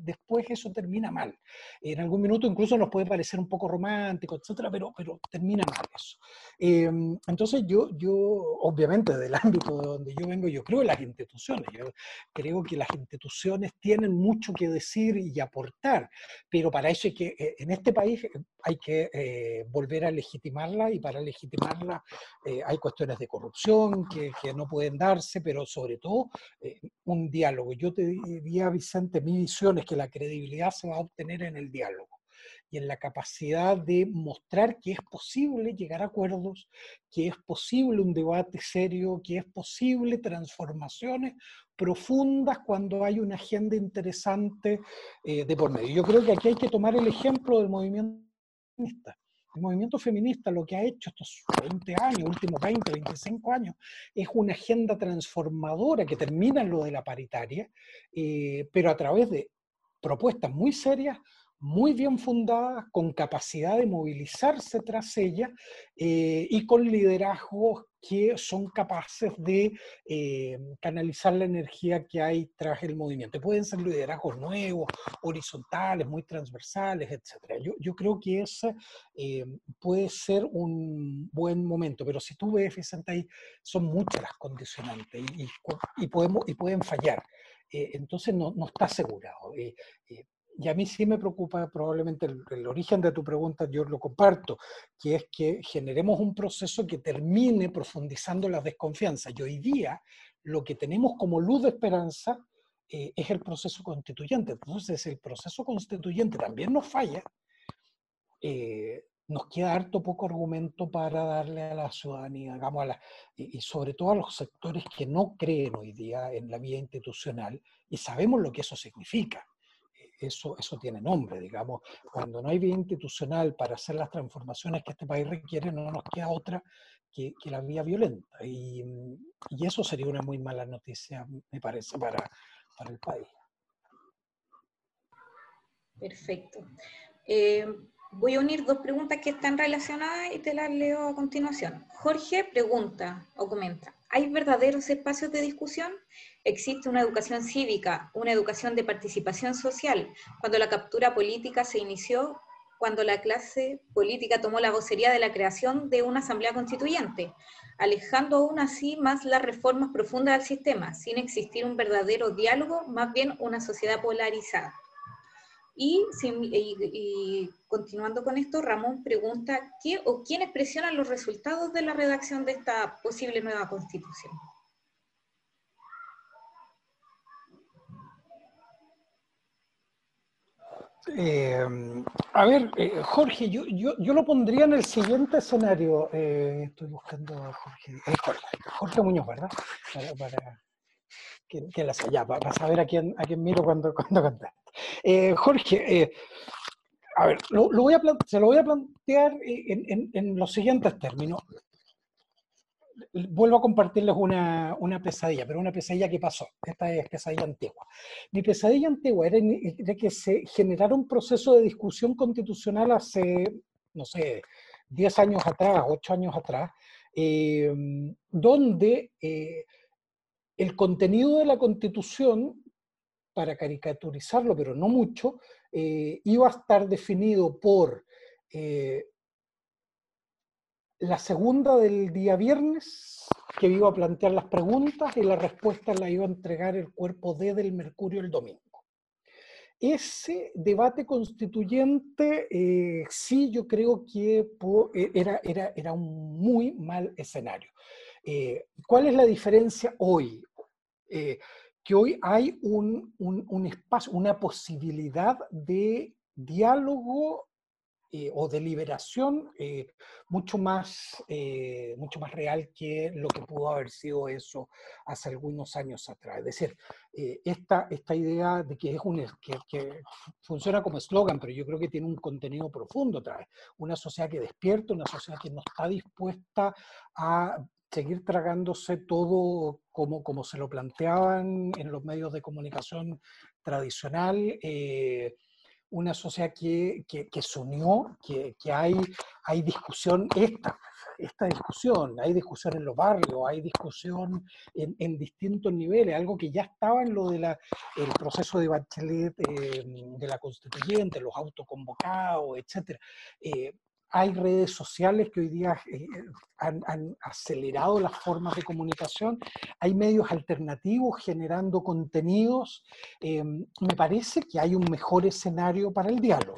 después eso termina mal. En algún minuto incluso nos puede parecer un poco romántico, etcétera, pero, pero termina mal eso. entonces yo, yo, obviamente, del ámbito de donde yo vengo, yo creo las instituciones. Yo creo que las instituciones tienen mucho que decir y aportar, pero para eso hay que, eh, en este país eh, hay que eh, volver a legitimarla y para legitimarla hay cuestiones de corrupción que, que, no pueden darse, pero sobre todo un diálogo. Yo te diría, Vicente, mi visión es que la credibilidad se va a obtener en el diálogo y en la capacidad de mostrar que es posible llegar a acuerdos, que es posible un debate serio, que es posible transformaciones profundas cuando hay una agenda interesante eh, de por medio. Yo creo que aquí hay que tomar el ejemplo del movimiento feminista. El movimiento feminista lo que ha hecho estos 20 años, últimos 20, 25 años, es una agenda transformadora que termina en lo de la paritaria, eh, pero a través de propuestas muy serias, muy bien fundadas, con capacidad de movilizarse tras ella eh, y con liderazgos que son capaces de eh, canalizar la energía que hay tras el movimiento. Pueden ser liderazgos nuevos, horizontales, muy transversales, etc. Yo, yo creo que ese eh, puede ser un buen momento, pero si tú ves, Vicente, ahí son muchas las condicionantes y, y, podemos, y pueden fallar. entonces no, no está asegurado y a mí sí me preocupa probablemente el, origen de tu pregunta, yo lo comparto, que es que generemos un proceso que termine profundizando las desconfianzas. Y hoy día lo que tenemos como luz de esperanza eh, es el proceso constituyente. Entonces, el proceso constituyente también nos falla. Eh, nos queda harto poco argumento para darle a la ciudadanía, digamos, a la, y, sobre todo a los sectores que no creen hoy día en la vía institucional, y sabemos lo que eso significa eso, eso tiene nombre, digamos. Cuando no hay vía institucional para hacer las transformaciones que este país requiere, no nos queda otra que, que la vía violenta. Y, y, eso sería una muy mala noticia, me parece, para, para el país. Perfecto. Eh, voy a unir dos preguntas que están relacionadas y te las leo a continuación. Jorge pregunta o comenta, ¿hay verdaderos espacios de discusión? Existe una educación cívica, una educación de participación social. Cuando la captura política se inició, cuando la clase política tomó la vocería de la creación de una asamblea constituyente, alejando aún así más las reformas profundas del sistema, sin existir un verdadero diálogo, más bien una sociedad polarizada. Y, continuando con esto, Ramón pregunta, ¿qué o quiénes presionan los resultados de la redacción de esta posible nueva constitución? Eh, a ver, eh, Jorge, yo, yo, yo, lo pondría en el siguiente escenario. Eh, estoy buscando a Jorge, Jorge Muñoz, ¿verdad? Para, para que, la ya, para, saber a quién, a quién miro cuando, cuando contesto. Jorge, a ver, lo, voy a, se lo voy a plantear en, en, en los siguientes términos vuelvo a compartirles una, una, pesadilla, pero una pesadilla que pasó. Esta es pesadilla antigua. Mi pesadilla antigua era, que se generara un proceso de discusión constitucional hace, no sé, 10 años atrás, 8 años atrás, eh, donde eh, el contenido de la constitución, para caricaturizarlo, pero no mucho, eh, iba a estar definido por la segunda del día viernes, que iba a plantear las preguntas y la respuesta la iba a entregar el cuerpo D del Mercurio el domingo. Ese debate constituyente, eh, sí, yo creo que e, era, era, era un muy mal escenario. Eh, ¿Cuál es la diferencia hoy? Eh, que hoy hay un, un, un espacio, una posibilidad de diálogo eh, o deliberación eh, mucho, más, eh, mucho más real que lo que pudo haber sido eso hace algunos años atrás. Es decir, esta, esta idea de que, es un, que, que funciona como eslogan, pero yo creo que tiene un contenido profundo otra Una sociedad que despierta, una sociedad que no está dispuesta a seguir tragándose todo como, como se lo planteaban en los medios de comunicación tradicional. Eh, una sociedad que, que, se unió, que, que, hay, hay discusión, esta, esta discusión, hay discusión en los barrios, hay discusión en, en distintos niveles, algo que ya estaba en lo del el proceso de Bachelet, eh, de la constituyente, los autoconvocados, etc. hay redes sociales que hoy día eh, han, acelerado las formas de comunicación, hay medios alternativos generando contenidos. Eh, me parece que hay un mejor escenario para el diálogo.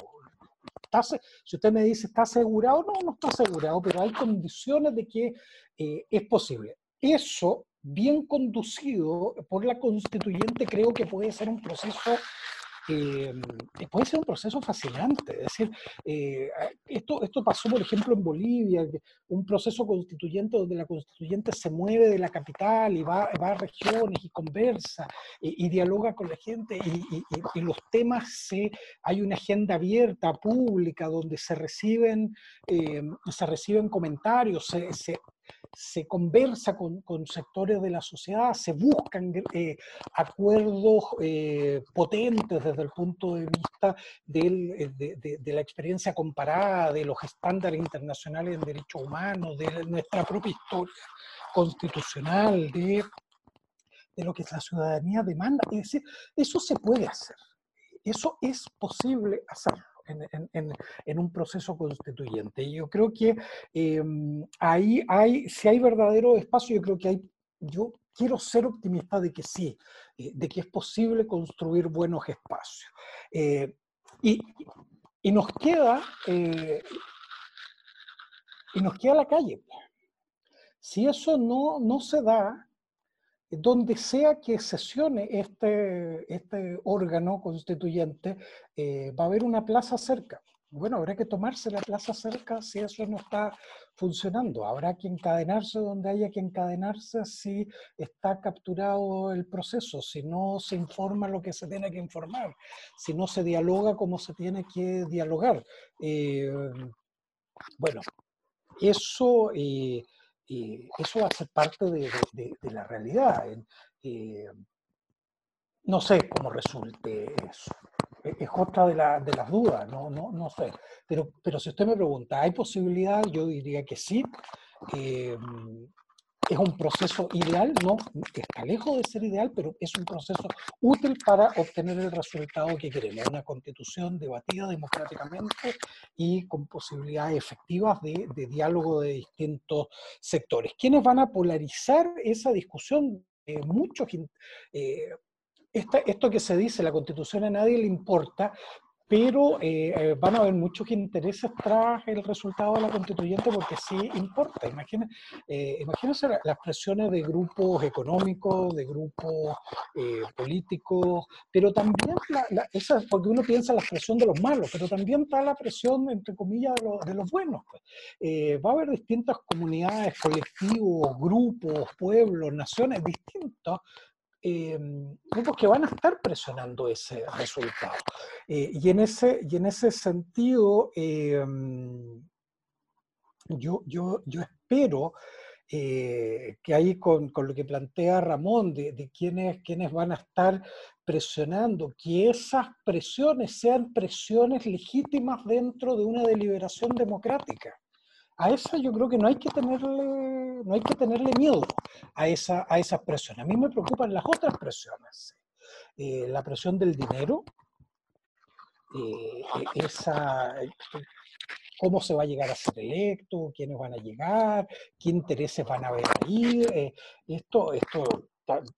si usted me dice, ¿está asegurado? No, no está asegurado, pero hay condiciones de que eh, es posible. Eso, bien conducido por la constituyente, creo que puede ser un proceso eh, puede ser un proceso fascinante. Es decir, eh, esto, esto pasó, por ejemplo, en Bolivia, un proceso constituyente donde la constituyente se mueve de la capital y va, va a regiones y conversa y, dialoga con la gente y, los temas, se, hay una agenda abierta, pública, donde se reciben, eh, se reciben comentarios, se se conversa con, sectores de la sociedad, se buscan eh, acuerdos eh, potentes desde el punto de vista eh, de, la experiencia comparada, de los estándares internacionales en derechos humanos, de nuestra propia historia constitucional, de, de lo que la ciudadanía demanda. Es decir, eso se puede hacer, eso es posible hacerlo en, un proceso constituyente. Y yo creo que em, ahí hay, si hay verdadero espacio, yo creo que hay, yo quiero ser optimista de que sí, eh, de que es posible construir buenos espacios. Eh, y, y, nos queda, eh, y nos queda la calle. Si eso no, no se da, donde sea que sesione este, este órgano constituyente, eh, va a haber una plaza cerca. Bueno, habrá que tomarse la plaza cerca si eso no está funcionando. Habrá que encadenarse donde haya que encadenarse si está capturado el proceso, si no se informa lo que se tiene que informar, si no se dialoga como se tiene que dialogar. Eh, bueno, eso... Eh, eso va a ser parte de, la realidad. Eh, no sé cómo resulte eso. E, es otra de, las dudas, no, no, no sé. Pero, pero si usted me pregunta, ¿hay posibilidad? Yo diría que sí. Eh, ¿Es un proceso ideal? No, está lejos de ser ideal, pero es un proceso útil para obtener el resultado que queremos, una constitución debatida democráticamente y con posibilidades efectivas de, diálogo de distintos sectores. ¿Quiénes van a polarizar esa discusión? Eh, muchos, eh, esto que se dice, la constitución a nadie le importa, pero eh, eh, van a haber muchos intereses tras el resultado de la constituyente porque sí importa. Imagínense, eh, imagínense las presiones de grupos económicos, de grupos políticos, pero también, la, esa, porque uno piensa en la presión de los malos, pero también está la presión, entre comillas, de, los buenos. Pues. va a haber distintas comunidades, colectivos, grupos, pueblos, naciones distintos eh, grupos que van a estar presionando ese resultado. Eh, y, en ese, y en ese sentido, eh, yo, yo, yo espero eh, que ahí con, con, lo que plantea Ramón, de, de quienes van a estar presionando, que esas presiones sean presiones legítimas dentro de una deliberación democrática a esa yo creo que no hay que tenerle, no hay que tenerle miedo a, esa, a esas presiones. A mí me preocupan las otras presiones. Eh, la presión del dinero, eh, esa, cómo se va a llegar a ser electo, quiénes van a llegar, qué intereses van a haber ahí. Eh, esto, esto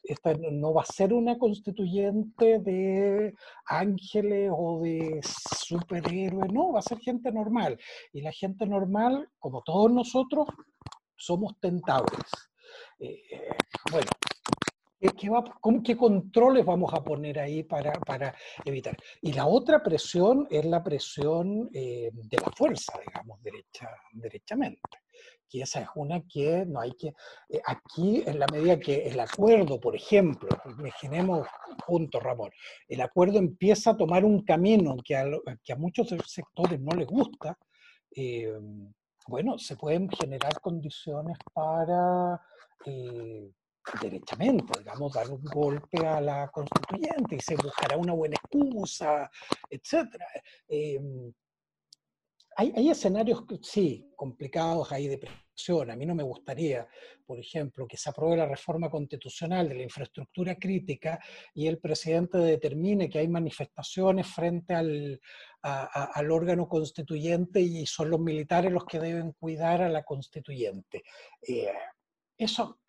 esta no va a ser una constituyente de ángeles o de superhéroes, no, va a ser gente normal. Y la gente normal, como todos nosotros, somos tentables. Eh, bueno, ¿Qué, controles vamos a poner ahí para, evitar? Y la otra presión es la presión eh, de la fuerza, digamos, derecha, derechamente. Que esa es una que no hay que... Eh, aquí, en la medida que el acuerdo, por ejemplo, imaginemos juntos, Ramón, el acuerdo empieza a tomar un camino que a, que a muchos sectores no les gusta, eh, bueno, se pueden generar condiciones para derechamente, digamos, dar un golpe a la constituyente y se buscará una buena excusa, etc. Em, hay, escenarios, sí, complicados, hay de presión. A mí no me gustaría, por ejemplo, que se apruebe la reforma constitucional de la infraestructura crítica y el presidente determine que hay manifestaciones frente al, al órgano constituyente y son los militares los que deben cuidar a la constituyente. Eh, eso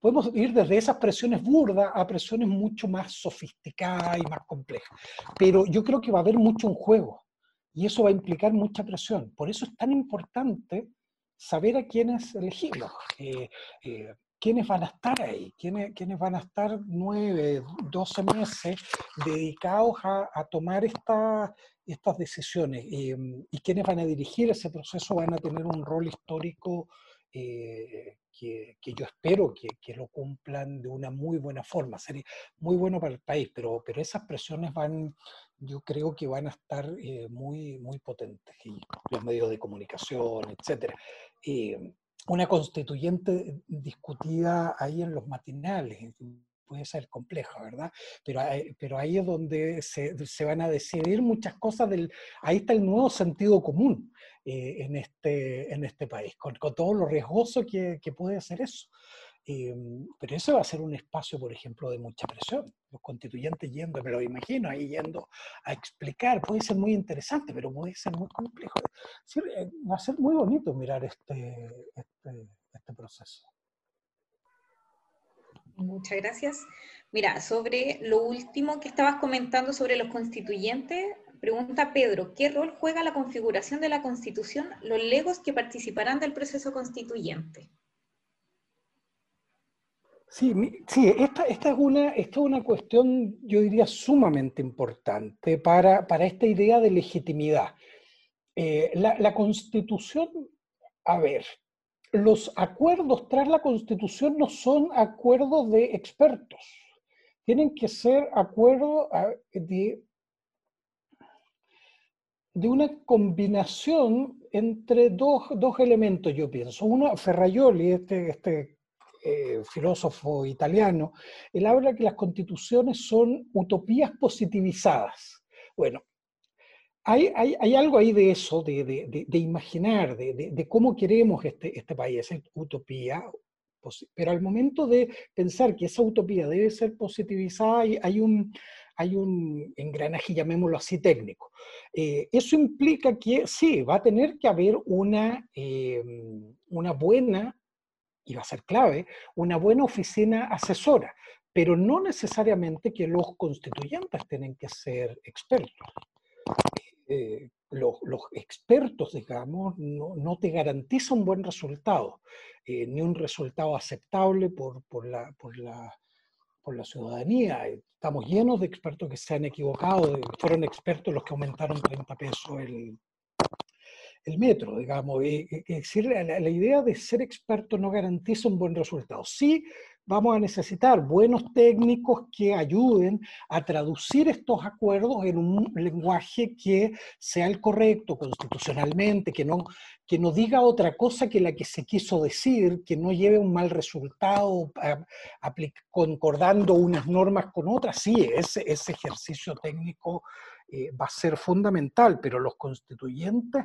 podemos ir desde esas presiones burdas a presiones mucho más sofisticadas y más complejas. Pero yo creo que va a haber mucho en juego y eso va a implicar mucha presión. Por eso es tan importante saber a quiénes elegimos, eh, eh, quiénes van a estar ahí, quiénes, quiénes, van a estar nueve, doce meses dedicados a, tomar esta, estas decisiones eh, y quiénes van a dirigir ese proceso van a tener un rol histórico que, yo espero que, que, lo cumplan de una muy buena forma. Sería muy bueno para el país, pero, pero esas presiones van, yo creo que van a estar eh, muy, muy potentes. Los medios de comunicación, etc. Eh, una constituyente discutida ahí en los matinales, puede ser compleja, ¿verdad? Pero, pero ahí es donde se, se, van a decidir muchas cosas, del, ahí está el nuevo sentido común eh, en, este, en este país, con, con todo lo riesgoso que, que puede ser eso. Eh, pero eso va a ser un espacio, por ejemplo, de mucha presión. Los constituyentes yendo, me lo imagino, ahí yendo a explicar, puede ser muy interesante, pero puede ser muy complejo. Eh, va a ser muy bonito mirar este, este, este proceso. Muchas gracias. Mira, sobre lo último que estabas comentando sobre los constituyentes, pregunta Pedro, ¿qué rol juega la configuración de la constitución los legos que participarán del proceso constituyente? Sí, sí esta, es una, esta es una cuestión, yo diría, sumamente importante para, para esta idea de legitimidad. Eh, la, la constitución, a ver, los acuerdos tras la Constitución no son acuerdos de expertos, tienen que ser acuerdos ah, de, una combinación entre dos, dos, elementos, yo pienso. Uno, Ferraioli, este, este eh, filósofo italiano, él habla que las constituciones son utopías positivizadas. Bueno, hay, algo ahí de eso, de, imaginar, de, cómo queremos este, este país, esa utopía, pero al momento de pensar que esa utopía debe ser positivizada, hay, un, hay un engranaje, llamémoslo así, técnico. Eh, eso implica que sí, va a tener que haber una, eh, una buena, y va a ser clave, una buena oficina asesora, pero no necesariamente que los constituyentes tienen que ser expertos. Eh, los, expertos, digamos, no, te garantiza un buen resultado, eh, ni un resultado aceptable por, por, la, por, la, por la ciudadanía. Estamos llenos de expertos que se han equivocado, fueron expertos los que aumentaron 30 pesos el, el metro, digamos. Es decir, la, la, idea de ser experto no garantiza un buen resultado. Sí vamos a necesitar buenos técnicos que ayuden a traducir estos acuerdos en un lenguaje que sea el correcto constitucionalmente, que no, que no diga otra cosa que la que se quiso decir, que no lleve un mal resultado concordando unas normas con otras. Sí, ese, ese ejercicio técnico eh, va a ser fundamental, pero los constituyentes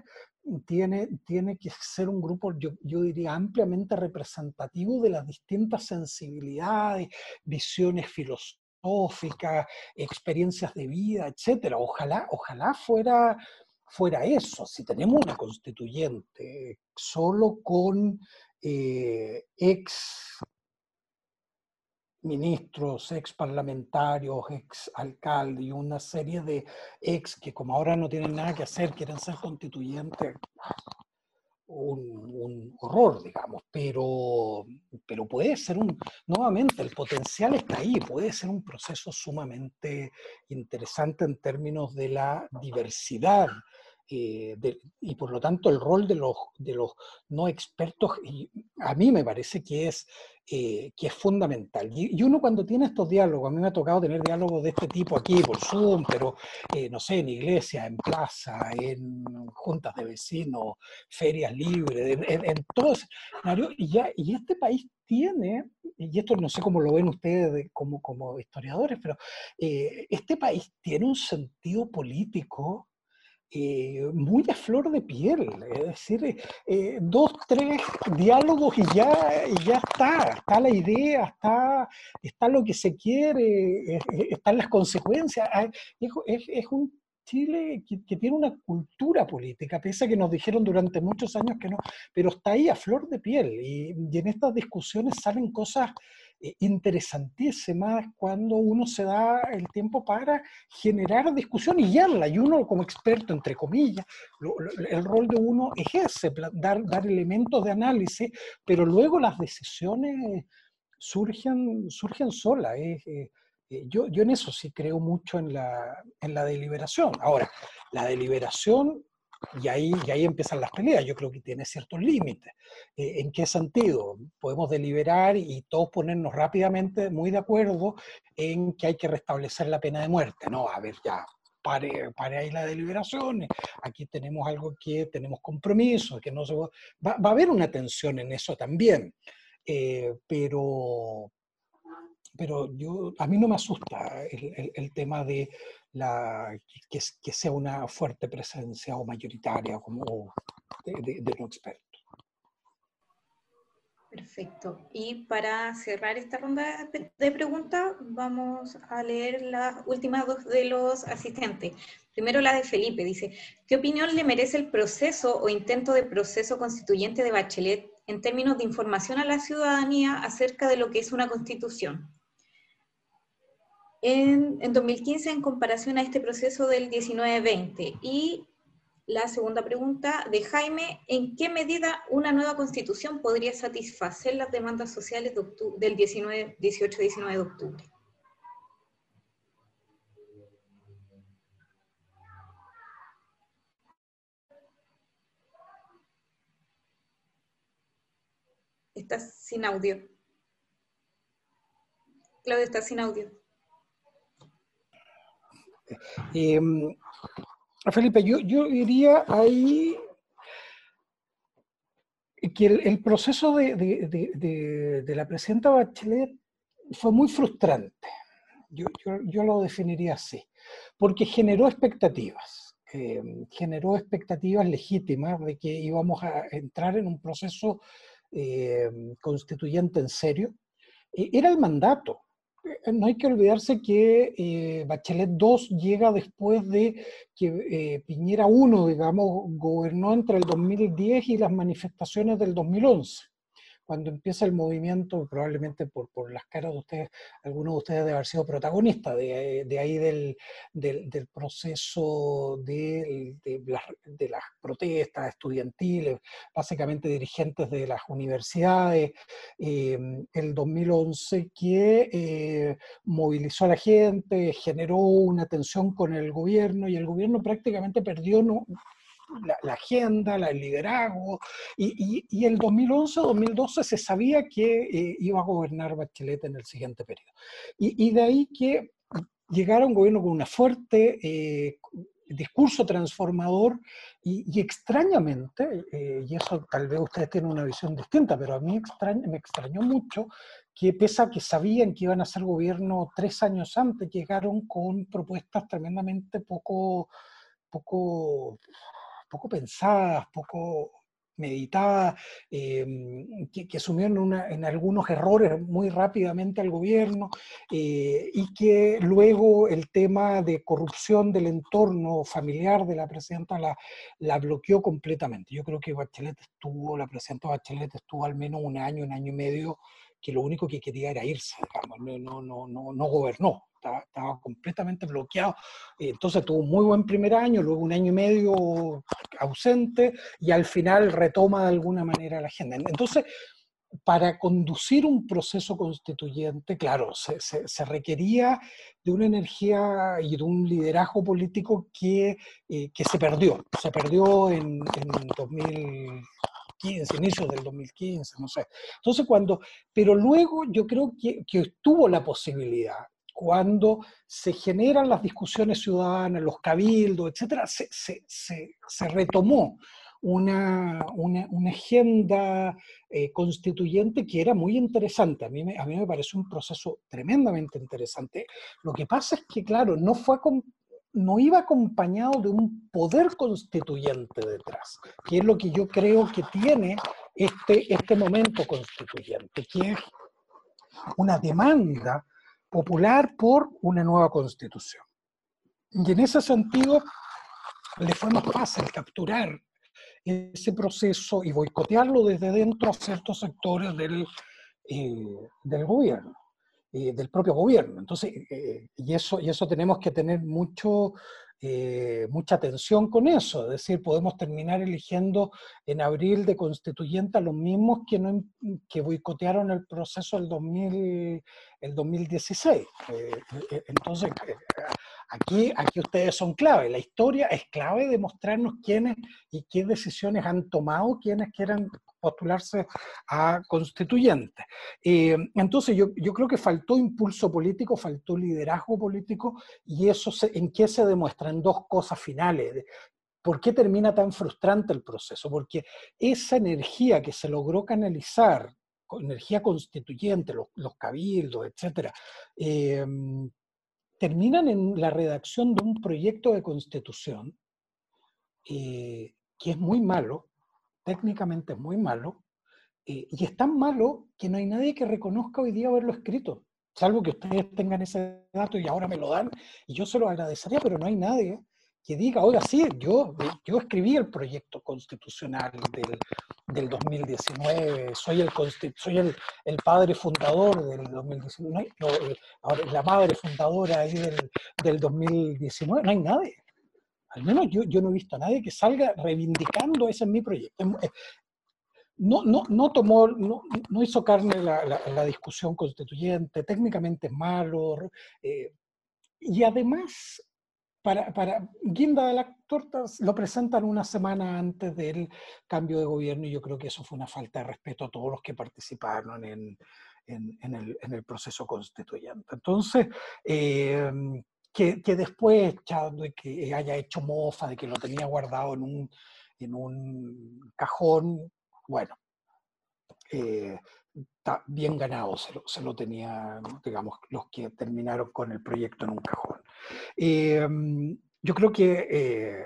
tiene, tiene que ser un grupo, yo, yo, diría, ampliamente representativo de las distintas sensibilidades, visiones filosóficas, experiencias de vida, etc. Ojalá, ojalá fuera, fuera eso. Si tenemos una constituyente solo con eh, ex ministros, ex parlamentarios, ex alcaldes y una serie de ex que como ahora no tienen nada que hacer, quieren ser constituyentes. un, horror, digamos, pero, pero puede ser un, nuevamente, el potencial está ahí, puede ser un proceso sumamente interesante en términos de la diversidad eh, y por lo tanto el rol de los, de los no expertos, a mí me parece que es, eh, que es fundamental. Y, uno cuando tiene estos diálogos, a mí me ha tocado tener diálogos de este tipo aquí por Zoom, pero eh, no sé, en iglesia, en plaza, en juntas de vecinos, ferias libres, en, todo ese escenario, y, y este país tiene, y esto no sé cómo lo ven ustedes como, como historiadores, pero este país tiene un sentido político eh, muy a flor de piel, es decir, eh, dos, tres diálogos y ya, ya está, está la idea, está, está lo que se quiere, están las consecuencias. Es, es un Chile que, que, tiene una cultura política, pese a que nos dijeron durante muchos años que no, pero está ahí a flor de piel y, y en estas discusiones salen cosas interesantísimas cuando uno se da el tiempo para generar discusión y guiarla. Y uno como experto, entre comillas, el rol de uno es ese, dar, dar elementos de análisis, pero luego las decisiones surgen, surgen solas. Eh, yo, yo en eso sí creo mucho en la, en la deliberación. Ahora, la deliberación y ahí, y ahí empiezan las peleas. Yo creo que tiene ciertos límites. Eh, ¿En qué sentido? Podemos deliberar y todos ponernos rápidamente muy de acuerdo en que hay que restablecer la pena de muerte. No, a ver, ya, pare, pare ahí la deliberación, aquí tenemos algo que tenemos compromiso, que no se va, va, a haber una tensión en eso también, eh, pero, pero yo, a mí no me asusta el, el tema de que, sea una fuerte presencia o mayoritaria como de, de, de los expertos. Perfecto. Y para cerrar esta ronda de preguntas, vamos a leer las últimas dos de los asistentes. Primero la de Felipe, dice, ¿qué opinión le merece el proceso o intento de proceso constituyente de Bachelet en términos de información a la ciudadanía acerca de lo que es una constitución? En, 2015 en comparación a este proceso del 19-20? Y la segunda pregunta de Jaime, ¿en qué medida una nueva constitución podría satisfacer las demandas sociales del 18-19 de octubre? Estás sin audio. Claudia, estás sin audio. Eh, Felipe, yo, yo diría ahí que el, proceso de, la presidenta Bachelet fue muy frustrante. Yo, lo definiría así, porque generó expectativas, eh, generó expectativas legítimas de que íbamos a entrar en un proceso eh, constituyente en serio. era el mandato, no hay que olvidarse que eh, Bachelet 2 llega después de que eh, Piñera 1, digamos, gobernó entre el 2010 y las manifestaciones del 2011 cuando empieza el movimiento, probablemente por, por las caras de ustedes, algunos de ustedes deben haber sido protagonistas de, de ahí del, del, proceso de, de, las protestas estudiantiles, básicamente dirigentes de las universidades, eh, el 2011 que eh, movilizó a la gente, generó una tensión con el gobierno y el gobierno prácticamente perdió no, la, agenda, el liderazgo, y, y, el 2011-2012 se sabía que eh, iba a gobernar Bachelet en el siguiente periodo. Y, y de ahí que llegara un gobierno con una fuerte eh, discurso transformador y, extrañamente, eh, y eso tal vez ustedes tienen una visión distinta, pero a mí me extrañó mucho que pese a que sabían que iban a ser gobierno tres años antes, llegaron con propuestas tremendamente poco, poco poco pensadas, poco meditadas, em, que, que, asumieron en algunos errores muy rápidamente al gobierno eh, y que luego el tema de corrupción del entorno familiar de la presidenta la, la, bloqueó completamente. Yo creo que Bachelet estuvo, la presidenta Bachelet estuvo al menos un año, un año y medio que lo único que quería era irse, no, no, no, no gobernó, estaba, completamente bloqueado. Entonces tuvo un muy buen primer año, luego un año y medio ausente y al final retoma de alguna manera la agenda. Entonces, para conducir un proceso constituyente, claro, se, requería de una energía y de un liderazgo político que, eh, que se perdió. Se perdió en, en 2015, inicios del 2015, no sé. Entonces, cuando, pero luego yo creo que, que tuvo la posibilidad, cuando se generan las discusiones ciudadanas, los cabildos, etcétera, se, se, se retomó una, una, una agenda eh, constituyente que era muy interesante. A mí, me, a mí me parece un proceso tremendamente interesante. Lo que pasa es que, claro, no, fue no iba acompañado de un poder constituyente detrás, que es lo que yo creo que tiene este, este momento constituyente, que es una demanda popular por una nueva constitución. Y en ese sentido, le fue más fácil capturar ese proceso y boicotearlo desde dentro a ciertos sectores del, eh, del gobierno, eh, del propio gobierno. Entonces, eh, y, eso, y eso tenemos que tener mucho, mucha atención con eso, es decir, podemos terminar eligiendo en abril de constituyente a los mismos que, no, que boicotearon el proceso del 2000, el 2016. entonces, Aquí, aquí ustedes son clave. La historia es clave de mostrarnos quiénes y qué decisiones han tomado quienes quieran postularse a constituyentes. Eh, entonces yo, yo, creo que faltó impulso político, faltó liderazgo político y eso en qué se demuestra en dos cosas finales. ¿Por qué termina tan frustrante el proceso? Porque esa energía que se logró canalizar, energía constituyente, los, los cabildos, etcétera, eh, terminan en la redacción de un proyecto de constitución eh, que es muy malo, técnicamente es muy malo, eh, y es tan malo que no hay nadie que reconozca hoy día haberlo escrito, salvo que ustedes tengan ese dato y ahora me lo dan, y yo se lo agradecería, pero no hay nadie que diga, oiga, sí, yo, yo escribí el proyecto constitucional del, del 2019, soy el, soy el, el, padre fundador del 2019, no, ahora la madre fundadora ahí del, del, 2019, no hay nadie. Al menos yo, yo no he visto a nadie que salga reivindicando ese en mi proyecto. No, no, no tomó, no, no hizo carne la, la, discusión constituyente, técnicamente es malo, eh, y además para, Guinda de las Tortas lo presentan una semana antes del cambio de gobierno y yo creo que eso fue una falta de respeto a todos los que participaron en, el, proceso constituyente. Entonces, eh, que, después, de que haya hecho mofa, de que lo tenía guardado en un, en un cajón, bueno, eh, está bien ganado, se lo, se lo tenía, digamos, los que terminaron con el proyecto en un cajón. Em, yo creo que eh,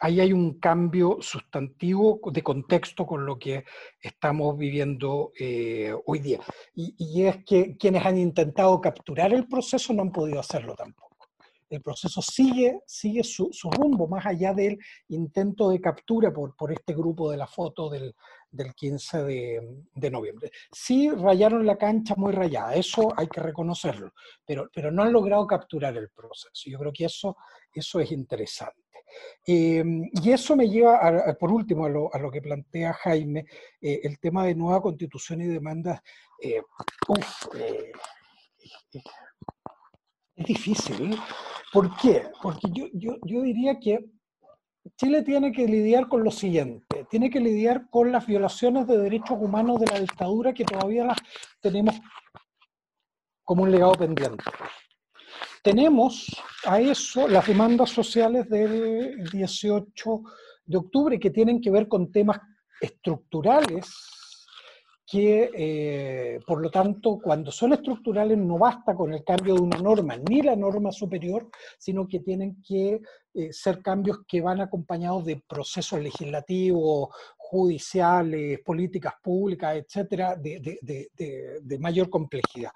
ahí hay un cambio sustantivo de contexto con lo que estamos viviendo eh, hoy día. Y, y, es que quienes han intentado capturar el proceso no han podido hacerlo tampoco. El proceso sigue, sigue su, su rumbo, más allá del intento de captura por, por este grupo de la foto del, del 15 de, noviembre. Sí rayaron la cancha muy rayada, eso hay que reconocerlo, pero, pero no han logrado capturar el proceso. Yo creo que eso, eso es interesante. Eh, y eso me lleva, a, por último, a lo, a lo, que plantea Jaime, eh, el tema de nueva constitución y demandas. Eh, es difícil. ¿Por qué? Porque yo, yo, yo diría que Chile tiene que lidiar con lo siguiente, tiene que lidiar con las violaciones de derechos humanos de la dictadura que todavía las tenemos como un legado pendiente. Tenemos a eso las demandas sociales del 18 de octubre que tienen que ver con temas estructurales que, eh, por lo tanto, cuando son estructurales no basta con el cambio de una norma, ni la norma superior, sino que tienen que eh, ser cambios que van acompañados de procesos legislativos, judiciales, políticas públicas, etcétera, de, de, mayor complejidad.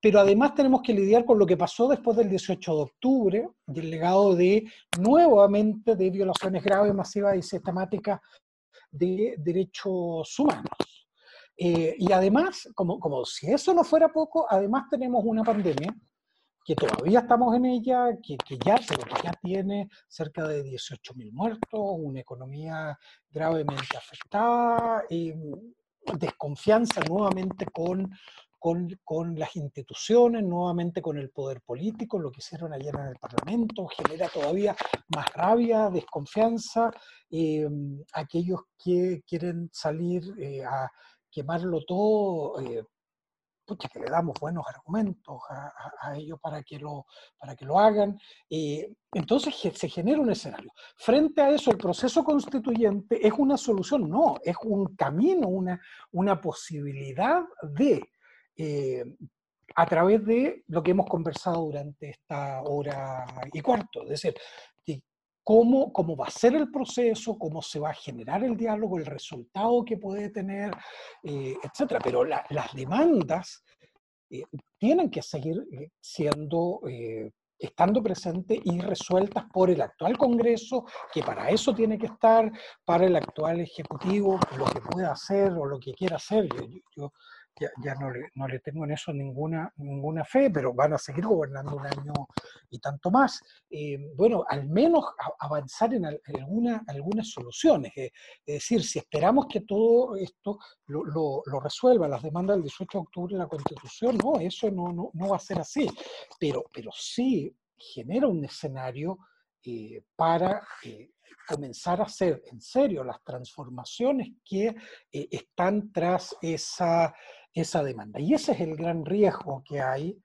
Pero además tenemos que lidiar con lo que pasó después del 18 de octubre, del legado de nuevamente de violaciones graves, masivas y sistemáticas de derechos humanos. Eh, y además, como, como si eso no fuera poco, además tenemos una pandemia que todavía estamos en ella, que, que ya, ya tiene cerca de 18.000 muertos, una economía gravemente afectada, y desconfianza nuevamente con, con, con, las instituciones, nuevamente con el poder político, lo que hicieron ayer en el Parlamento, genera todavía más rabia, desconfianza, eh, aquellos que quieren salir eh, a quemarlo todo, eh, que le damos buenos argumentos a, ellos para que lo, para que lo hagan. Eh, entonces se genera un escenario. Frente a eso, el proceso constituyente es una solución, no, es un camino, una, una posibilidad de, eh, a través de lo que hemos conversado durante esta hora y cuarto, es decir, Cómo, cómo, va a ser el proceso, cómo se va a generar el diálogo, el resultado que puede tener, eh, etcétera. Pero las demandas eh, tienen que seguir eh, siendo, eh, estando presentes y resueltas por el actual Congreso, que para eso tiene que estar, para el actual Ejecutivo, lo que pueda hacer o lo que quiera hacer. yo ya, no, le, no, le, tengo en eso ninguna, ninguna fe, pero van a seguir gobernando un año y tanto más. Eh, bueno, al menos avanzar en, alguna, algunas soluciones. Eh, es decir, si esperamos que todo esto lo, lo, resuelva las demandas del 18 de octubre de la Constitución, no, eso no, no, no va a ser así. Pero, pero sí genera un escenario eh, para comenzar a hacer en serio las transformaciones que están tras esa esa demanda. Y ese es el gran riesgo que hay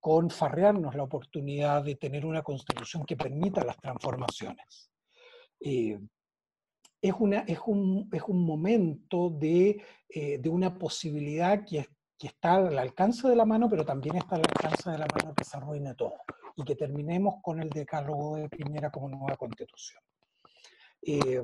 con farrearnos la oportunidad de tener una constitución que permita las transformaciones. Eh, es, una, es, un, es, un, momento de, eh, de una posibilidad que, que, está al alcance de la mano, pero también está al alcance de la mano que se arruine todo y que terminemos con el decálogo de Piñera como nueva constitución. Eh,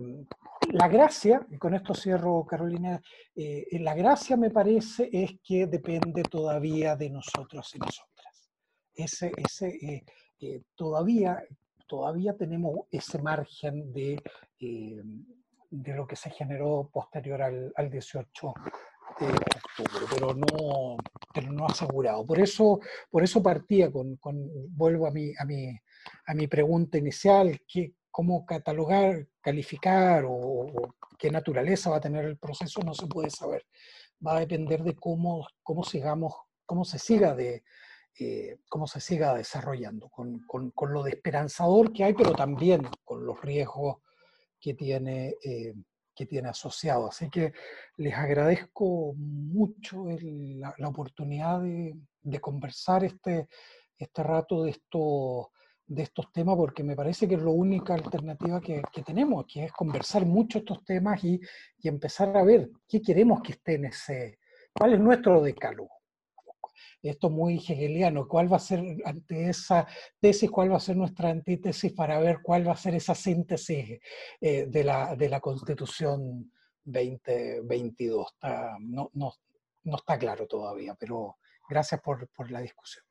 la gracia, y con esto cierro Carolina, eh, la gracia me parece es que depende todavía de nosotros y nosotras. Ese, ese, eh, todavía, todavía tenemos ese margen de, de lo que se generó posterior al, al 18 de octubre, pero no, pero no asegurado. Por eso, por eso partía con, con vuelvo a mi, a mi, a mi pregunta inicial, ¿qué, cómo catalogar, calificar o, qué naturaleza va a tener el proceso no se puede saber. Va a depender de cómo, cómo sigamos, cómo se siga de, eh, cómo se siga desarrollando, con, con, con, lo de esperanzador que hay, pero también con los riesgos que tiene, eh, que tiene asociado. Así que les agradezco mucho la, oportunidad de, de, conversar este, este rato de estos de estos temas porque me parece que es la única alternativa que, que, tenemos, que es conversar mucho estos temas y, y, empezar a ver qué queremos que esté en ese, cuál es nuestro decálogo. Esto es muy hegeliano, cuál va a ser ante esa tesis, cuál va a ser nuestra antítesis para ver cuál va a ser esa síntesis eh, de, la, de la Constitución 2022. no, no, no está claro todavía, pero gracias por, por la discusión.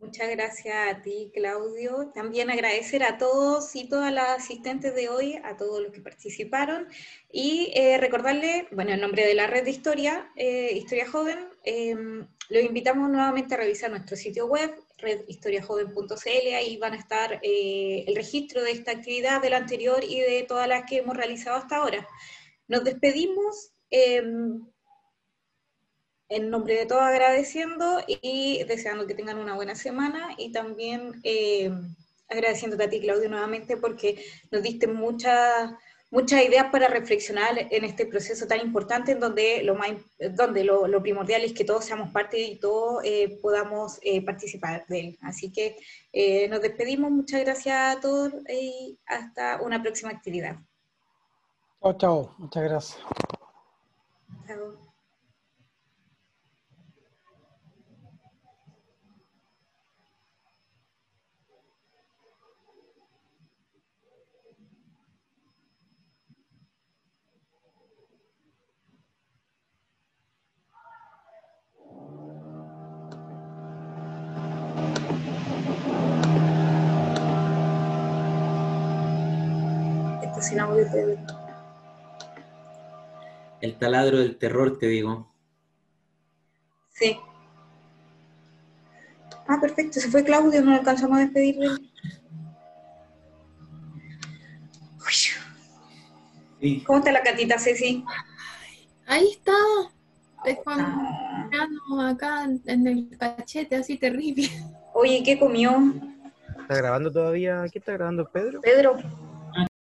Muchas gracias a ti, Claudio. También agradecer a todos y todas las asistentes de hoy, a todos los que participaron, y eh, recordarle, bueno, en nombre de la red de historia, eh, Historia Joven, eh, los invitamos nuevamente a revisar nuestro sitio web, redhistoriajoven.cl, ahí van a estar eh, el registro de esta actividad, de la anterior y de todas las que hemos realizado hasta ahora. Nos despedimos en nombre de todos agradeciendo y deseando que tengan una buena semana y también eh, agradeciéndote a ti, Claudio, nuevamente porque nos diste muchas muchas ideas para reflexionar en este proceso tan importante en donde lo, más, donde lo, primordial es que todos seamos parte y todos eh, podamos eh, participar de él. Así que nos despedimos, muchas gracias a todos y hasta una próxima actividad. Chao, chao, muchas gracias. Chao. Sin audio El taladro del terror, te digo. Sí. Ah, perfecto, se fue Claudio, no alcanzamos a despedirle. Sí. ¿Cómo está la catita, Ceci? Ahí está. Es con ah. acá en el cachete, así terrible. Oye, ¿qué comió? ¿Está grabando todavía? ¿Quién está grabando? ¿Pedro? Pedro.